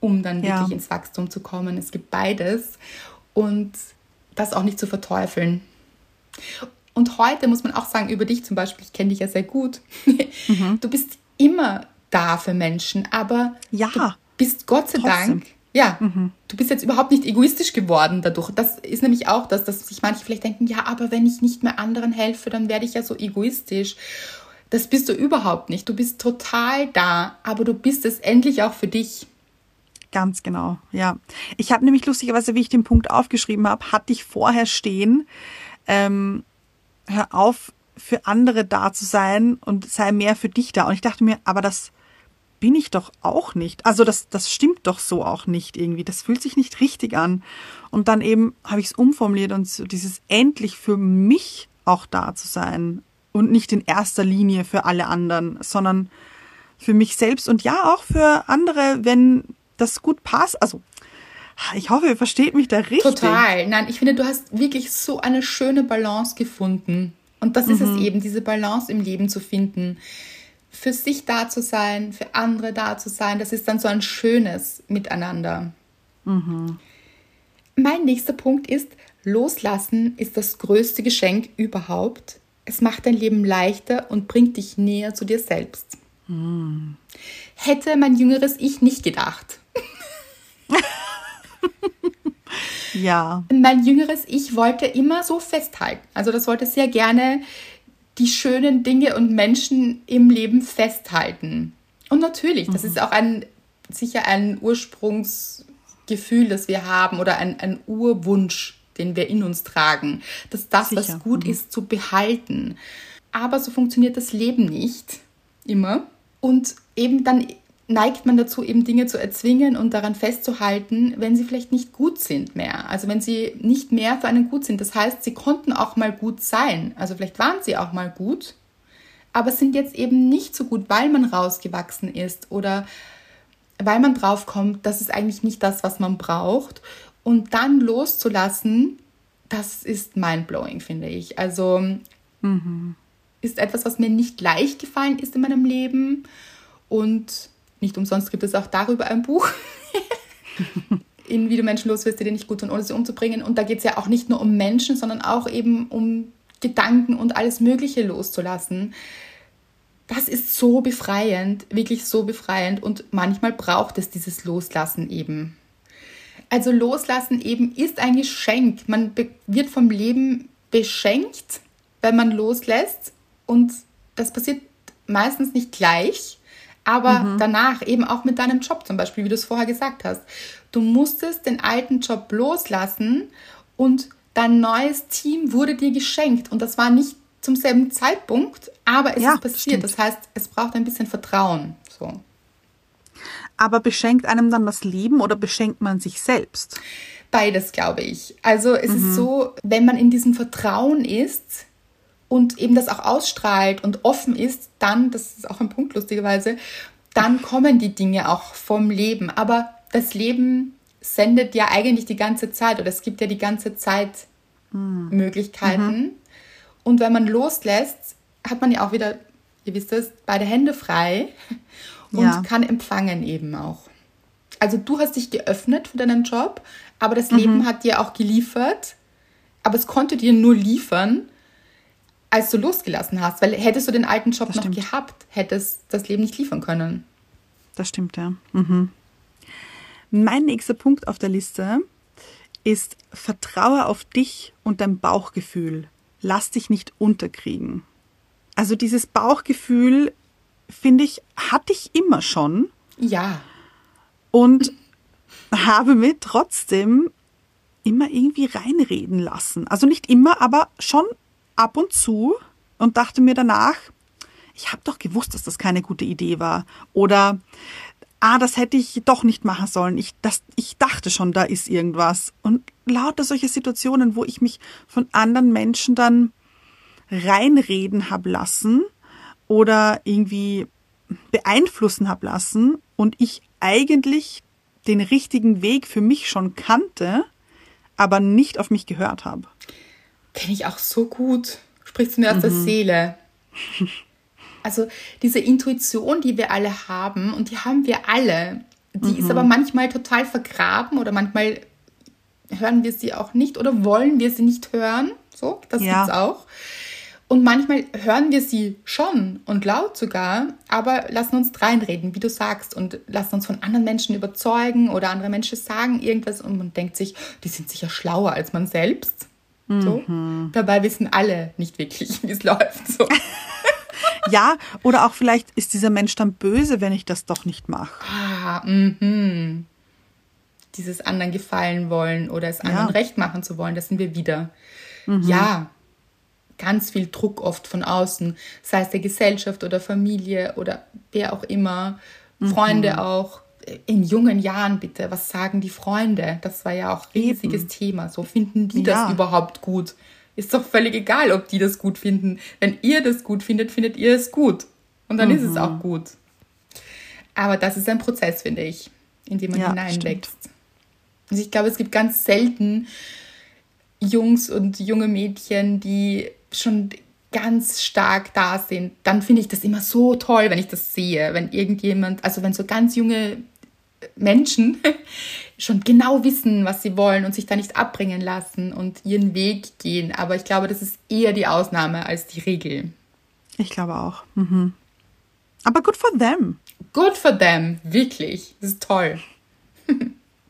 S2: um dann ja. wirklich ins Wachstum zu kommen. Es gibt beides und das auch nicht zu verteufeln. Und heute muss man auch sagen, über dich zum Beispiel, ich kenne dich ja sehr gut, mhm. du bist immer da für Menschen, aber
S3: ja,
S2: du bist Gott sei trotzdem. Dank, ja, mhm. du bist jetzt überhaupt nicht egoistisch geworden dadurch. Das ist nämlich auch das, dass sich manche vielleicht denken, ja, aber wenn ich nicht mehr anderen helfe, dann werde ich ja so egoistisch. Das bist du überhaupt nicht. Du bist total da, aber du bist es endlich auch für dich.
S3: Ganz genau, ja. Ich habe nämlich lustigerweise, wie ich den Punkt aufgeschrieben habe, hatte ich vorher stehen, ähm, hör auf, für andere da zu sein und sei mehr für dich da. Und ich dachte mir, aber das bin ich doch auch nicht. Also das, das stimmt doch so auch nicht irgendwie. Das fühlt sich nicht richtig an. Und dann eben habe ich es umformuliert und so dieses endlich für mich auch da zu sein und nicht in erster Linie für alle anderen, sondern für mich selbst und ja auch für andere, wenn das gut passt. Also ich hoffe, ihr versteht mich da richtig.
S2: Total. Nein, ich finde, du hast wirklich so eine schöne Balance gefunden. Und das ist es mhm. eben, diese Balance im Leben zu finden. Für sich da zu sein, für andere da zu sein, das ist dann so ein schönes Miteinander. Mhm. Mein nächster Punkt ist, loslassen ist das größte Geschenk überhaupt. Es macht dein Leben leichter und bringt dich näher zu dir selbst. Mhm. Hätte mein jüngeres Ich nicht gedacht.
S3: ja.
S2: Mein jüngeres Ich wollte immer so festhalten. Also das wollte sehr gerne die schönen Dinge und Menschen im Leben festhalten. Und natürlich, das mhm. ist auch ein sicher ein Ursprungsgefühl, das wir haben oder ein, ein Urwunsch, den wir in uns tragen, dass das, sicher. was gut mhm. ist, zu behalten. Aber so funktioniert das Leben nicht immer. Und eben dann neigt man dazu, eben Dinge zu erzwingen und daran festzuhalten, wenn sie vielleicht nicht gut sind mehr. Also wenn sie nicht mehr für einen gut sind. Das heißt, sie konnten auch mal gut sein. Also vielleicht waren sie auch mal gut, aber sind jetzt eben nicht so gut, weil man rausgewachsen ist oder weil man draufkommt, das ist eigentlich nicht das, was man braucht. Und dann loszulassen, das ist mindblowing, finde ich. Also mhm. ist etwas, was mir nicht leicht gefallen ist in meinem Leben. Und nicht umsonst gibt es auch darüber ein Buch. in wie du Menschen los wirst, die dir nicht gut tun, ohne sie umzubringen. Und da geht es ja auch nicht nur um Menschen, sondern auch eben um Gedanken und alles Mögliche loszulassen. Das ist so befreiend, wirklich so befreiend. Und manchmal braucht es dieses Loslassen eben. Also Loslassen eben ist ein Geschenk. Man wird vom Leben beschenkt, wenn man loslässt. Und das passiert meistens nicht gleich aber mhm. danach eben auch mit deinem Job zum Beispiel, wie du es vorher gesagt hast. Du musstest den alten Job loslassen und dein neues Team wurde dir geschenkt. Und das war nicht zum selben Zeitpunkt, aber es ja, ist passiert. Stimmt. Das heißt, es braucht ein bisschen Vertrauen. So.
S3: Aber beschenkt einem dann das Leben oder beschenkt man sich selbst?
S2: Beides, glaube ich. Also es mhm. ist so, wenn man in diesem Vertrauen ist, und eben das auch ausstrahlt und offen ist, dann, das ist auch ein Punkt lustigerweise, dann kommen die Dinge auch vom Leben. Aber das Leben sendet ja eigentlich die ganze Zeit oder es gibt ja die ganze Zeit mhm. Möglichkeiten. Und wenn man loslässt, hat man ja auch wieder, ihr wisst es, beide Hände frei und ja. kann empfangen eben auch. Also du hast dich geöffnet für deinen Job, aber das mhm. Leben hat dir auch geliefert, aber es konnte dir nur liefern, als du losgelassen hast. Weil hättest du den alten Job
S3: Das
S2: noch
S3: stimmt.
S2: gehabt, hättest das Leben nicht liefern können.
S3: Das stimmt, ja. Mhm. Mein nächster Punkt auf der Liste ist, vertraue auf dich und dein Bauchgefühl. Lass dich nicht unterkriegen. Also dieses Bauchgefühl, finde ich, hatte ich immer schon
S2: Ja,
S3: und habe mir trotzdem immer irgendwie reinreden lassen. Also nicht immer, aber schon ab und zu und dachte mir danach, ich habe doch gewusst, dass das keine gute Idee war. Oder, ah, das hätte ich doch nicht machen sollen. Ich, das, ich dachte schon, da ist irgendwas. Und lauter solche Situationen, wo ich mich von anderen Menschen dann reinreden hab lassen oder irgendwie beeinflussen hab lassen und ich eigentlich den richtigen Weg für mich schon kannte, aber nicht auf mich gehört habe.
S2: Kenne ich auch so gut. Sprichst du mir aus der Seele. Also diese Intuition, die wir alle haben, und die haben wir alle, die ist aber manchmal total vergraben oder manchmal hören wir sie auch nicht oder wollen wir sie nicht hören. So, das
S3: Ja.
S2: gibt's auch. Und manchmal hören wir sie schon und laut sogar, aber lassen uns reinreden, wie du sagst, und lassen uns von anderen Menschen überzeugen oder andere Menschen sagen irgendwas und man denkt sich, die sind sicher schlauer als man selbst. So. Dabei wissen alle nicht wirklich, wie es läuft. So.
S3: Ja, oder auch vielleicht ist dieser Mensch dann böse, wenn ich das doch nicht mache.
S2: Ah, mhm. Dieses anderen gefallen wollen oder es anderen
S3: Ja.
S2: recht machen zu wollen, das sind wir wieder. Ja, ganz viel Druck oft von außen, sei es der Gesellschaft oder Familie oder wer auch immer, Freunde auch. In jungen Jahren bitte, was sagen die Freunde? Das war ja auch ein riesiges Thema. So finden die
S3: Ja.
S2: das überhaupt gut? Ist doch völlig egal, ob die das gut finden. Wenn ihr das gut findet, findet ihr es gut. Und dann ist es auch gut. Aber das ist ein Prozess, finde ich, in den man
S3: Ja,
S2: hineinwächst. Also ich glaube, es gibt ganz selten Jungs und junge Mädchen, die schon ganz stark da sind. Dann finde ich das immer so toll, wenn ich das sehe, wenn irgendjemand, also wenn so ganz junge Menschen schon genau wissen, was sie wollen und sich da nicht abbringen lassen und ihren Weg gehen. Aber ich glaube, das ist eher die Ausnahme als die Regel.
S3: Ich glaube auch. Mhm. Aber good for them.
S2: Good for them, wirklich. Das ist toll.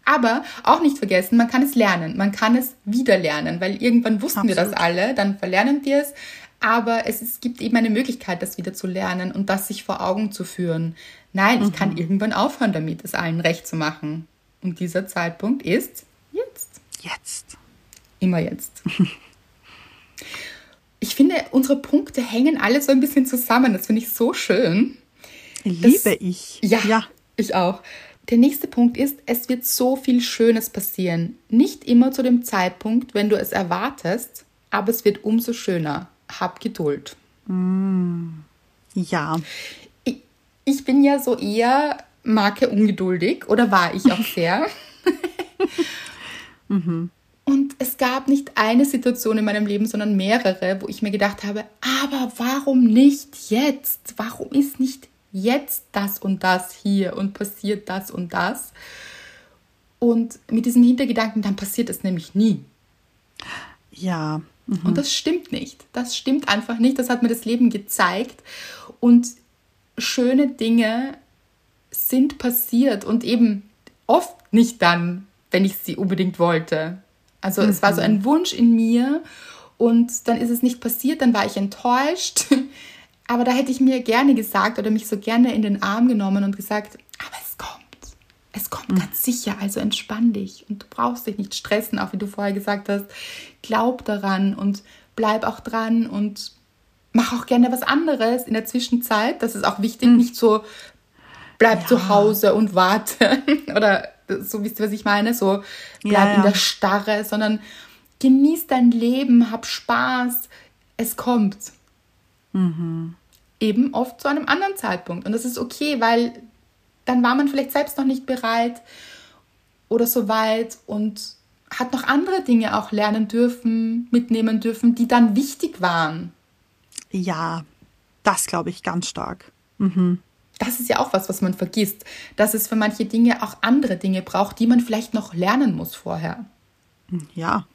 S2: Aber auch nicht vergessen, man kann es lernen. Man kann es wieder lernen, weil irgendwann wussten wir das
S3: Absolut.
S2: alle, dann verlernen wir es. Aber es, es gibt eben eine Möglichkeit, das wieder zu lernen und das sich vor Augen zu führen. Nein, ich kann irgendwann aufhören damit, es allen recht zu machen. Und dieser Zeitpunkt ist jetzt.
S3: Jetzt.
S2: Immer jetzt. Ich finde, unsere Punkte hängen alle so ein bisschen zusammen. Das finde ich so schön.
S3: Liebe ich.
S2: Ja,
S3: Ja.
S2: ich auch. Der nächste Punkt ist, es wird so viel Schönes passieren. Nicht immer zu dem Zeitpunkt, wenn du es erwartest, aber es wird umso schöner. Hab Geduld.
S3: Ja.
S2: Ich, ich bin ja so eher Marke ungeduldig oder war ich auch sehr. Und es gab nicht eine Situation in meinem Leben, sondern mehrere, wo ich mir gedacht habe, aber warum nicht jetzt? Warum ist nicht jetzt das und das hier und passiert das und das? Und mit diesem Hintergedanken, dann passiert es nämlich nie.
S3: Ja.
S2: Und das stimmt nicht. Das stimmt einfach nicht. Das hat mir das Leben gezeigt. Und schöne Dinge sind passiert und eben oft nicht dann, wenn ich sie unbedingt wollte. Also es war so ein Wunsch in mir und dann ist es nicht passiert, dann war ich enttäuscht. Aber da hätte ich mir gerne gesagt oder mich so gerne in den Arm genommen und gesagt. Es kommt ganz sicher, also entspann dich und du brauchst dich nicht stressen, auch wie du vorher gesagt hast. Glaub daran und bleib auch dran und mach auch gerne was anderes in der Zwischenzeit. Das ist auch wichtig, nicht so bleib
S3: Ja.
S2: zu Hause und warte oder so wisst ihr, was ich meine, so bleib
S3: Ja, ja.
S2: in der Starre, sondern genieß dein Leben, hab Spaß, es kommt. Eben oft zu einem anderen Zeitpunkt und das ist okay, weil dann war man vielleicht selbst noch nicht bereit oder so weit und hat noch andere Dinge auch lernen dürfen, mitnehmen dürfen, die dann wichtig waren.
S3: Ja. Das glaube ich ganz stark.
S2: Das ist ja auch was, was man vergisst, dass es für manche Dinge auch andere Dinge braucht, die man vielleicht noch lernen muss vorher.
S3: Ja.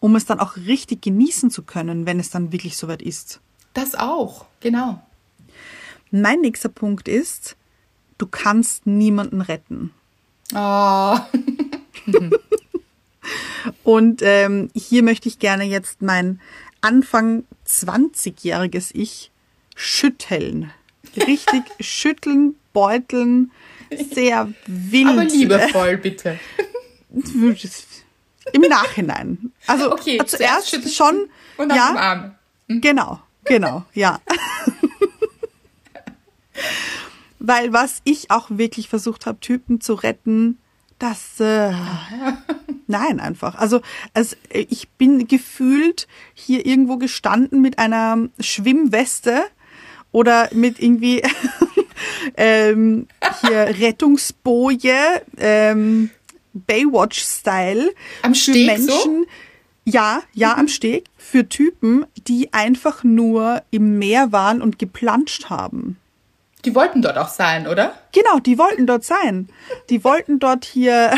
S3: um es dann auch richtig genießen zu können, wenn es dann wirklich soweit ist.
S2: Das auch, genau.
S3: Mein nächster Punkt ist, du kannst niemanden retten.
S2: Oh.
S3: Und ähm, hier möchte ich gerne jetzt mein Anfang 20-jähriges Ich schütteln. Richtig schütteln, beuteln, sehr wild.
S2: Aber liebevoll, bitte.
S3: Im Nachhinein. Also
S2: Okay,
S3: zuerst
S2: schütteln
S3: schon,
S2: Und dann
S3: ja,
S2: umarmen.
S3: Genau, genau, ja. Weil was ich auch wirklich versucht habe, Typen zu retten, das äh, nein einfach. Also, also ich bin gefühlt hier irgendwo gestanden mit einer Schwimmweste oder mit irgendwie ähm, hier Rettungsboje, ähm, Baywatch-Style
S2: Am
S3: für
S2: Steg
S3: Menschen.
S2: so?
S3: Ja, ja, am Steg. Für Typen, die einfach nur im Meer waren und geplanscht haben.
S2: Die wollten dort auch sein, oder?
S3: Genau, die wollten dort sein. Die wollten dort hier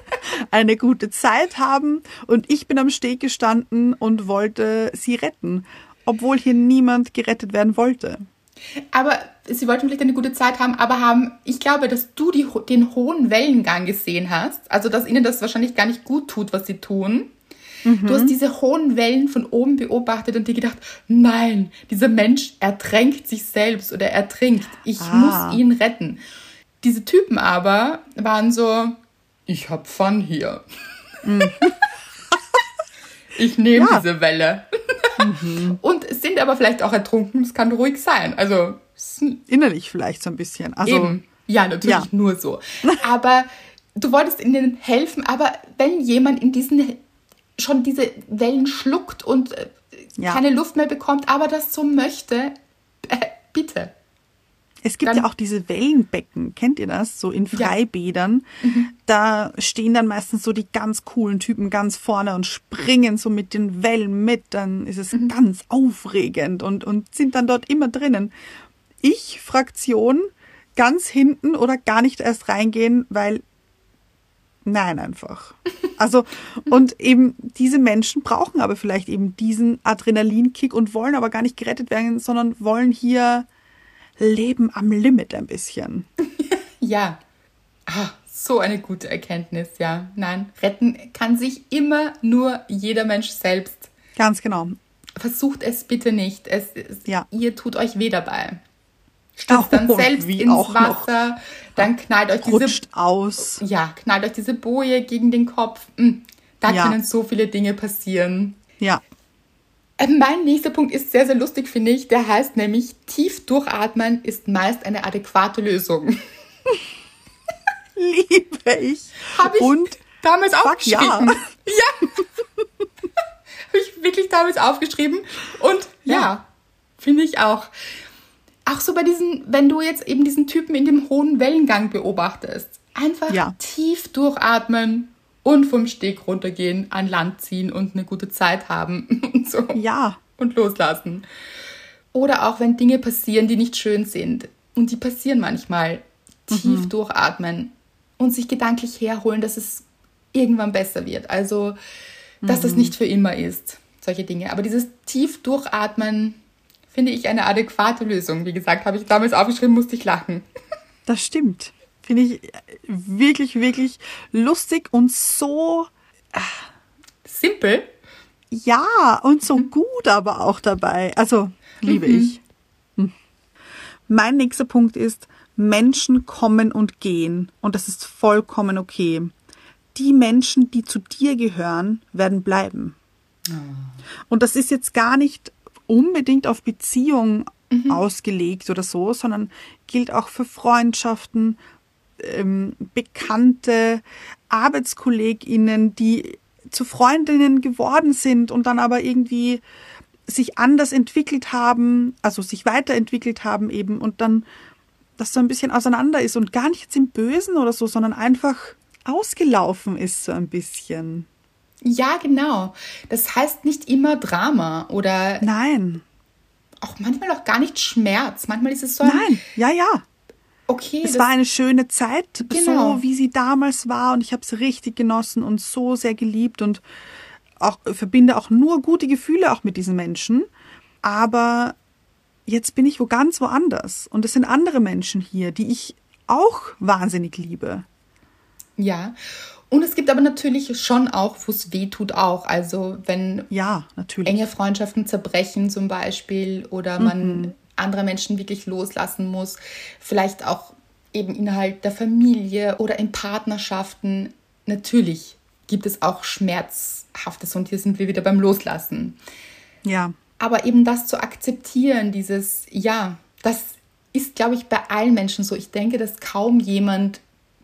S3: eine gute Zeit haben und ich bin am Steg gestanden und wollte sie retten, obwohl hier niemand gerettet werden wollte.
S2: Aber sie wollten vielleicht eine gute Zeit haben, aber haben, ich glaube, dass du die, den hohen Wellengang gesehen hast. Also, dass ihnen das wahrscheinlich gar nicht gut tut, was sie tun. Du hast diese hohen Wellen von oben beobachtet und dir gedacht, nein, dieser Mensch ertränkt sich selbst oder ertrinkt. Ich
S3: Ah.
S2: muss ihn retten. Diese Typen aber waren so, ich hab Fun hier. ich nehme
S3: Ja.
S2: diese Welle. und sind aber vielleicht auch ertrunken. Das kann ruhig sein. Also, es
S3: Innerlich vielleicht so ein bisschen. Also,
S2: Eben. Ja, natürlich
S3: ja.
S2: nur so. Aber du wolltest ihnen helfen, aber wenn jemand in diesen schon diese Wellen schluckt und äh,
S3: Ja.
S2: keine Luft mehr bekommt, aber das so möchte, äh, bitte.
S3: Es gibt
S2: Dann-
S3: ja auch diese Wellenbecken, kennt ihr das? So in
S2: Ja.
S3: Freibädern. Da stehen dann meistens so die ganz coolen Typen ganz vorne und springen so mit den Wellen mit. Dann ist es ganz aufregend und, und sind dann dort immer drinnen. Ich, Fraktion, ganz hinten oder gar nicht erst reingehen, weil nein, einfach. Also, und eben diese Menschen brauchen aber vielleicht eben diesen Adrenalinkick und wollen aber gar nicht gerettet werden, sondern wollen hier Leben am Limit ein bisschen.
S2: Ja. Ah, so eine gute Erkenntnis, ja. Nein, retten kann sich immer nur jeder Mensch selbst.
S3: Ganz genau.
S2: Versucht es bitte nicht. Es, es,
S3: Ja.
S2: Ihr tut euch weh dabei. Stürzt dann selbst
S3: wie
S2: ins. Wasser, dann knallt euch diese
S3: aus.
S2: ja, knallt euch diese Boje gegen den Kopf. Mm, Da
S3: Ja.
S2: können so viele Dinge passieren.
S3: Ja.
S2: Äh, Mein nächster Punkt ist sehr, sehr lustig, finde ich. Der heißt nämlich, tief durchatmen ist meist eine adäquate Lösung.
S3: Liebe ich.
S2: Habe ich
S3: Und
S2: damals
S3: fuck ja.
S2: aufgeschrieben. Ja. Habe ich wirklich damals aufgeschrieben. Und ja,
S3: Ja.
S2: finde ich auch. Auch so bei diesen, wenn du jetzt eben diesen Typen in dem hohen Wellengang beobachtest, einfach
S3: Ja.
S2: tief durchatmen und vom Steg runtergehen, an Land ziehen und eine gute Zeit haben und so.
S3: ja,
S2: Und loslassen. Oder auch wenn Dinge passieren, die nicht schön sind. Und die passieren manchmal. Tief durchatmen und sich gedanklich herholen, dass es irgendwann besser wird. Also, dass das nicht für immer ist. Solche Dinge. Aber dieses tief durchatmen finde ich eine adäquate Lösung. Wie gesagt, habe ich damals aufgeschrieben, musste ich lachen.
S3: das stimmt. Finde ich wirklich, wirklich lustig und so,
S2: Simpel.
S3: ja, und so gut aber auch dabei. Also, liebe ich. Hm. Mein nächster Punkt ist, Menschen kommen und gehen. Und das ist vollkommen okay. Die Menschen, die zu dir gehören, werden bleiben. Und das ist jetzt gar nicht unbedingt auf Beziehung ausgelegt oder so, sondern gilt auch für Freundschaften, ähm, Bekannte, ArbeitskollegInnen, die zu Freundinnen geworden sind und dann aber irgendwie sich anders entwickelt haben, also sich weiterentwickelt haben eben und dann das so ein bisschen auseinander ist und gar nicht jetzt im Bösen oder so, sondern einfach ausgelaufen ist so ein bisschen.
S2: Ja, genau. Das heißt nicht immer Drama oder
S3: Nein,
S2: auch manchmal auch gar nicht Schmerz. Manchmal ist es so, ein,
S3: nein, ja, ja.
S2: okay,
S3: Es war eine schöne Zeit,
S2: Genau.
S3: so wie sie damals war und ich habe es richtig genossen und so sehr geliebt und auch, verbinde auch nur gute Gefühle auch mit diesen Menschen. Aber jetzt bin ich wo ganz woanders. Und es sind andere Menschen hier, die ich auch wahnsinnig liebe.
S2: Ja. Und es gibt aber natürlich schon auch, wo es weh tut auch. Also wenn
S3: ja, natürlich.
S2: enge Freundschaften zerbrechen zum Beispiel oder man mhm. andere Menschen wirklich loslassen muss. Vielleicht auch eben innerhalb der Familie oder in Partnerschaften. Natürlich gibt es auch Schmerzhaftes und hier sind wir wieder beim Loslassen.
S3: Ja.
S2: Aber eben das zu akzeptieren, dieses, ja, das ist, glaube ich, bei allen Menschen so. Ich denke, dass kaum jemand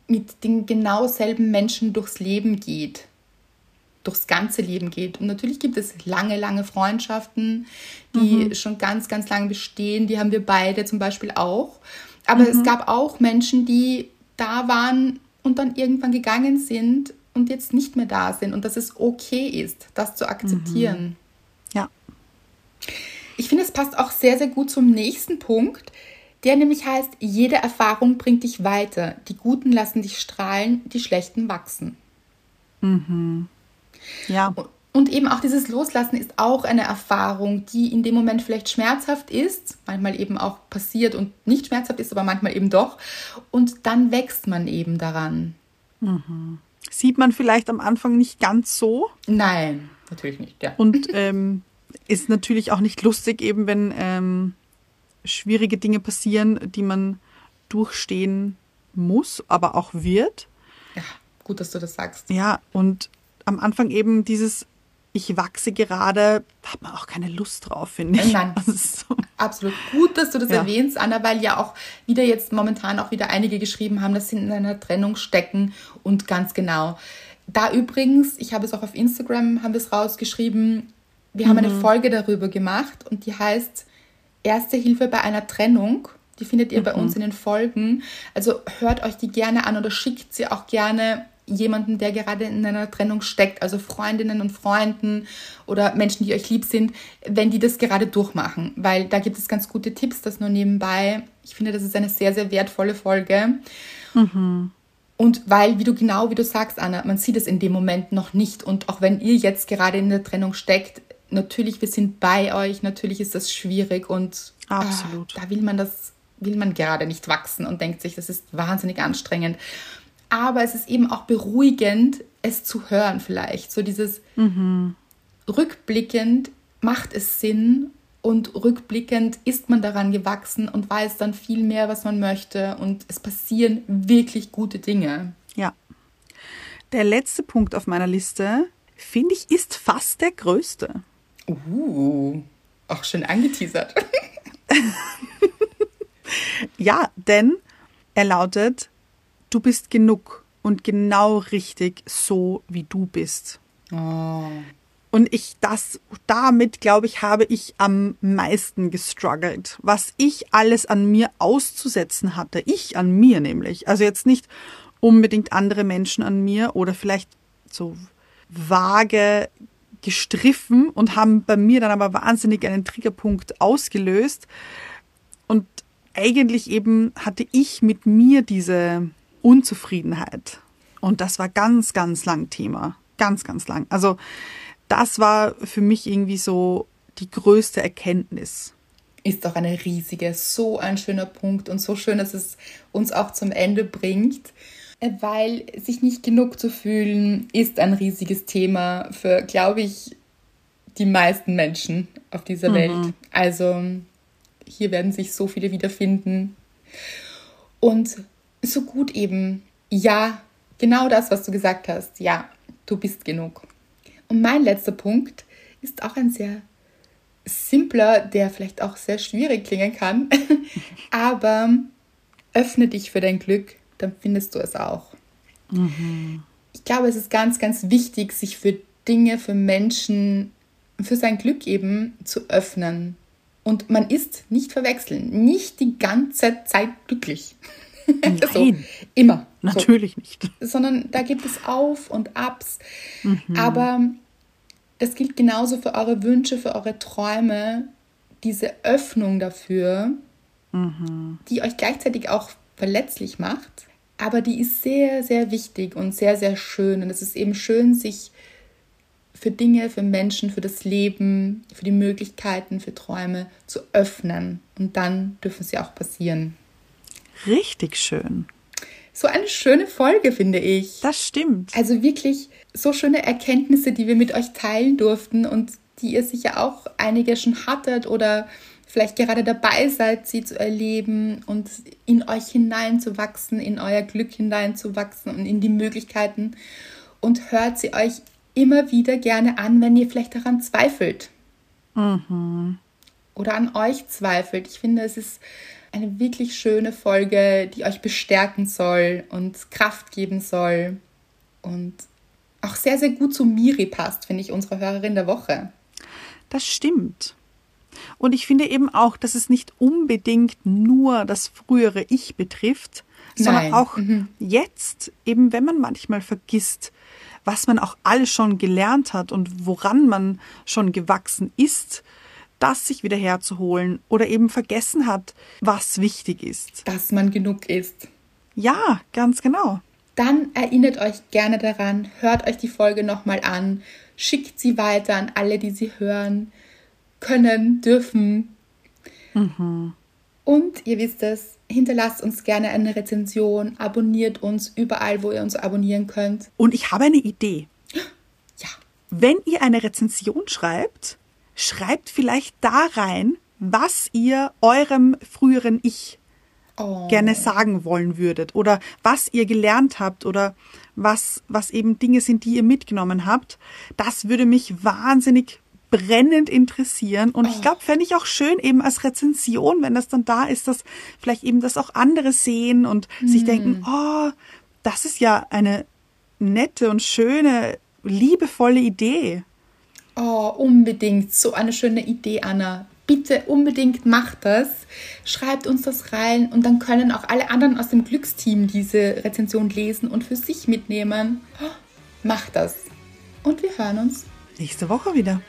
S2: mit den genau selben Menschen durchs Leben geht, durchs ganze Leben geht. Und natürlich gibt es lange, lange Freundschaften, die mhm. schon ganz, ganz lange bestehen. Die haben wir beide zum Beispiel auch. Aber mhm. es gab auch Menschen, die da waren und dann irgendwann gegangen sind und jetzt nicht mehr da sind und dass es okay ist, das zu akzeptieren. Mhm.
S3: Ja.
S2: Ich finde, es passt auch sehr, sehr gut zum nächsten Punkt, der nämlich heißt, jede Erfahrung bringt dich weiter. Die Guten lassen dich strahlen, die Schlechten wachsen.
S3: Mhm. Ja.
S2: Und eben auch dieses Loslassen ist auch eine Erfahrung, die in dem Moment vielleicht schmerzhaft ist, manchmal eben auch passiert und nicht schmerzhaft ist, aber manchmal eben doch. Und dann wächst man eben daran.
S3: Mhm. Sieht man vielleicht am Anfang nicht ganz so?
S2: Nein, natürlich nicht, ja.
S3: Und ähm, ist natürlich auch nicht lustig, eben wenn ähm, schwierige Dinge passieren, die man durchstehen muss, aber auch wird.
S2: Ja, gut, dass du das sagst.
S3: Ja, und am Anfang eben dieses ich wachse gerade, hat man auch keine Lust drauf, finde ich.
S2: Nein, so. absolut. Gut, dass du das ja. erwähnst, Anna, weil ja auch wieder jetzt momentan auch wieder einige geschrieben haben, dass sie in einer Trennung stecken und ganz genau. Da übrigens, ich habe es auch auf Instagram, haben wir es rausgeschrieben, wir haben eine mhm. Folge darüber gemacht und die heißt Erste Hilfe bei einer Trennung. Die findet ihr mhm. bei uns in den Folgen. Also hört euch die gerne an oder schickt sie auch gerne jemanden, der gerade in einer Trennung steckt, also Freundinnen und Freunden oder Menschen, die euch lieb sind, wenn die das gerade durchmachen, weil da gibt es ganz gute Tipps, das nur nebenbei. Ich finde, das ist eine sehr, sehr wertvolle Folge. Mhm. Und weil, wie du genau wie du sagst, Anna, man sieht es in dem Moment noch nicht. Und auch wenn ihr jetzt gerade in der Trennung steckt, natürlich, wir sind bei euch, natürlich ist das schwierig und
S3: Absolut.
S2: Ah, da will man das, will man gerade nicht wachsen und denkt sich, das ist wahnsinnig anstrengend. Aber es ist eben auch beruhigend, es zu hören, vielleicht. So dieses mhm. rückblickend macht es Sinn und rückblickend ist man daran gewachsen und weiß dann viel mehr, was man möchte und es passieren wirklich gute Dinge.
S3: Ja. Der letzte Punkt auf meiner Liste, finde ich, ist fast der größte.
S2: Uh, auch schön angeteasert.
S3: ja, denn er lautet, du bist genug und genau richtig so, wie du bist.
S2: Oh.
S3: Und ich das, damit glaube ich, habe ich am meisten gestruggelt. Was ich alles an mir auszusetzen hatte. Ich an mir nämlich. Also jetzt nicht unbedingt andere Menschen an mir oder vielleicht so vage gestriffen und haben bei mir dann aber wahnsinnig einen Triggerpunkt ausgelöst. Und eigentlich eben hatte ich mit mir diese Unzufriedenheit. Und das war ganz, ganz lang Thema. Ganz, ganz lang. Also das war für mich irgendwie so die größte Erkenntnis.
S2: Ist doch eine riesige, so ein schöner Punkt und so schön, dass es uns auch zum Ende bringt. Weil sich nicht genug zu fühlen ist ein riesiges Thema für, glaube ich, die meisten Menschen auf dieser mhm. Welt. Also hier werden sich so viele wiederfinden. Und so gut eben, ja, genau das, was du gesagt hast. Ja, du bist genug. Und mein letzter Punkt ist auch ein sehr simpler, der vielleicht auch sehr schwierig klingen kann, aber öffne dich für dein Glück, dann findest du es auch.
S3: Mhm.
S2: Ich glaube, es ist ganz, ganz wichtig, sich für Dinge, für Menschen, für sein Glück eben zu öffnen. Und man ist nicht verwechseln, nicht die ganze Zeit glücklich.
S3: Nein, so,
S2: immer.
S3: Natürlich so. nicht.
S2: Sondern da gibt es Auf und Abs. Mhm. Aber das gilt genauso für eure Wünsche, für eure Träume. Diese Öffnung dafür,
S3: mhm.
S2: die euch gleichzeitig auch verletzlich macht, aber die ist sehr, sehr wichtig und sehr, sehr schön. Und es ist eben schön, sich für Dinge, für Menschen, für das Leben, für die Möglichkeiten, für Träume zu öffnen. Und dann dürfen sie auch passieren.
S3: Richtig schön.
S2: So eine schöne Folge, finde ich.
S3: Das stimmt.
S2: Also wirklich so schöne Erkenntnisse, die wir mit euch teilen durften und die ihr sicher auch einige schon hattet oder vielleicht gerade dabei seid, sie zu erleben und in euch hineinzuwachsen, in euer Glück hineinzuwachsen und in die Möglichkeiten. Und hört sie euch immer wieder gerne an, wenn ihr vielleicht daran zweifelt.
S3: Mhm.
S2: Oder an euch zweifelt. Ich finde, es ist eine wirklich schöne Folge, die euch bestärken soll und Kraft geben soll. Und auch sehr, sehr gut zu Miri passt, finde ich, unsere Hörerin der Woche.
S3: Das stimmt. Und ich finde eben auch, dass es nicht unbedingt nur das frühere Ich betrifft, sondern
S2: Nein.
S3: auch
S2: Mhm.
S3: jetzt, eben wenn man manchmal vergisst, was man auch alles schon gelernt hat und woran man schon gewachsen ist, das sich wieder herzuholen oder eben vergessen hat, was wichtig ist.
S2: Dass man genug ist.
S3: Ja, ganz genau.
S2: Dann erinnert euch gerne daran, hört euch die Folge nochmal an, schickt sie weiter an alle, die sie hören können, dürfen. Und ihr wisst es, hinterlasst uns gerne eine Rezension, abonniert uns überall, wo ihr uns abonnieren könnt.
S3: Und ich habe eine Idee.
S2: Ja,
S3: Wenn ihr eine Rezension schreibt, schreibt vielleicht da rein, was ihr eurem früheren Ich
S2: oh,
S3: gerne sagen wollen würdet oder was ihr gelernt habt oder was, was eben Dinge sind, die ihr mitgenommen habt. Das würde mich wahnsinnig brennend interessieren und ich glaube, fände ich auch schön eben als Rezension, wenn das dann da ist, dass vielleicht eben das auch andere sehen und sich denken, oh, das ist ja eine nette und schöne, liebevolle Idee.
S2: oh, unbedingt. So eine schöne Idee, Anna. Bitte unbedingt macht das. Schreibt uns das rein und dann können auch alle anderen aus dem Glücksteam diese Rezension lesen und für sich mitnehmen. Oh, macht das. Und wir hören uns
S3: Nächste Woche wieder.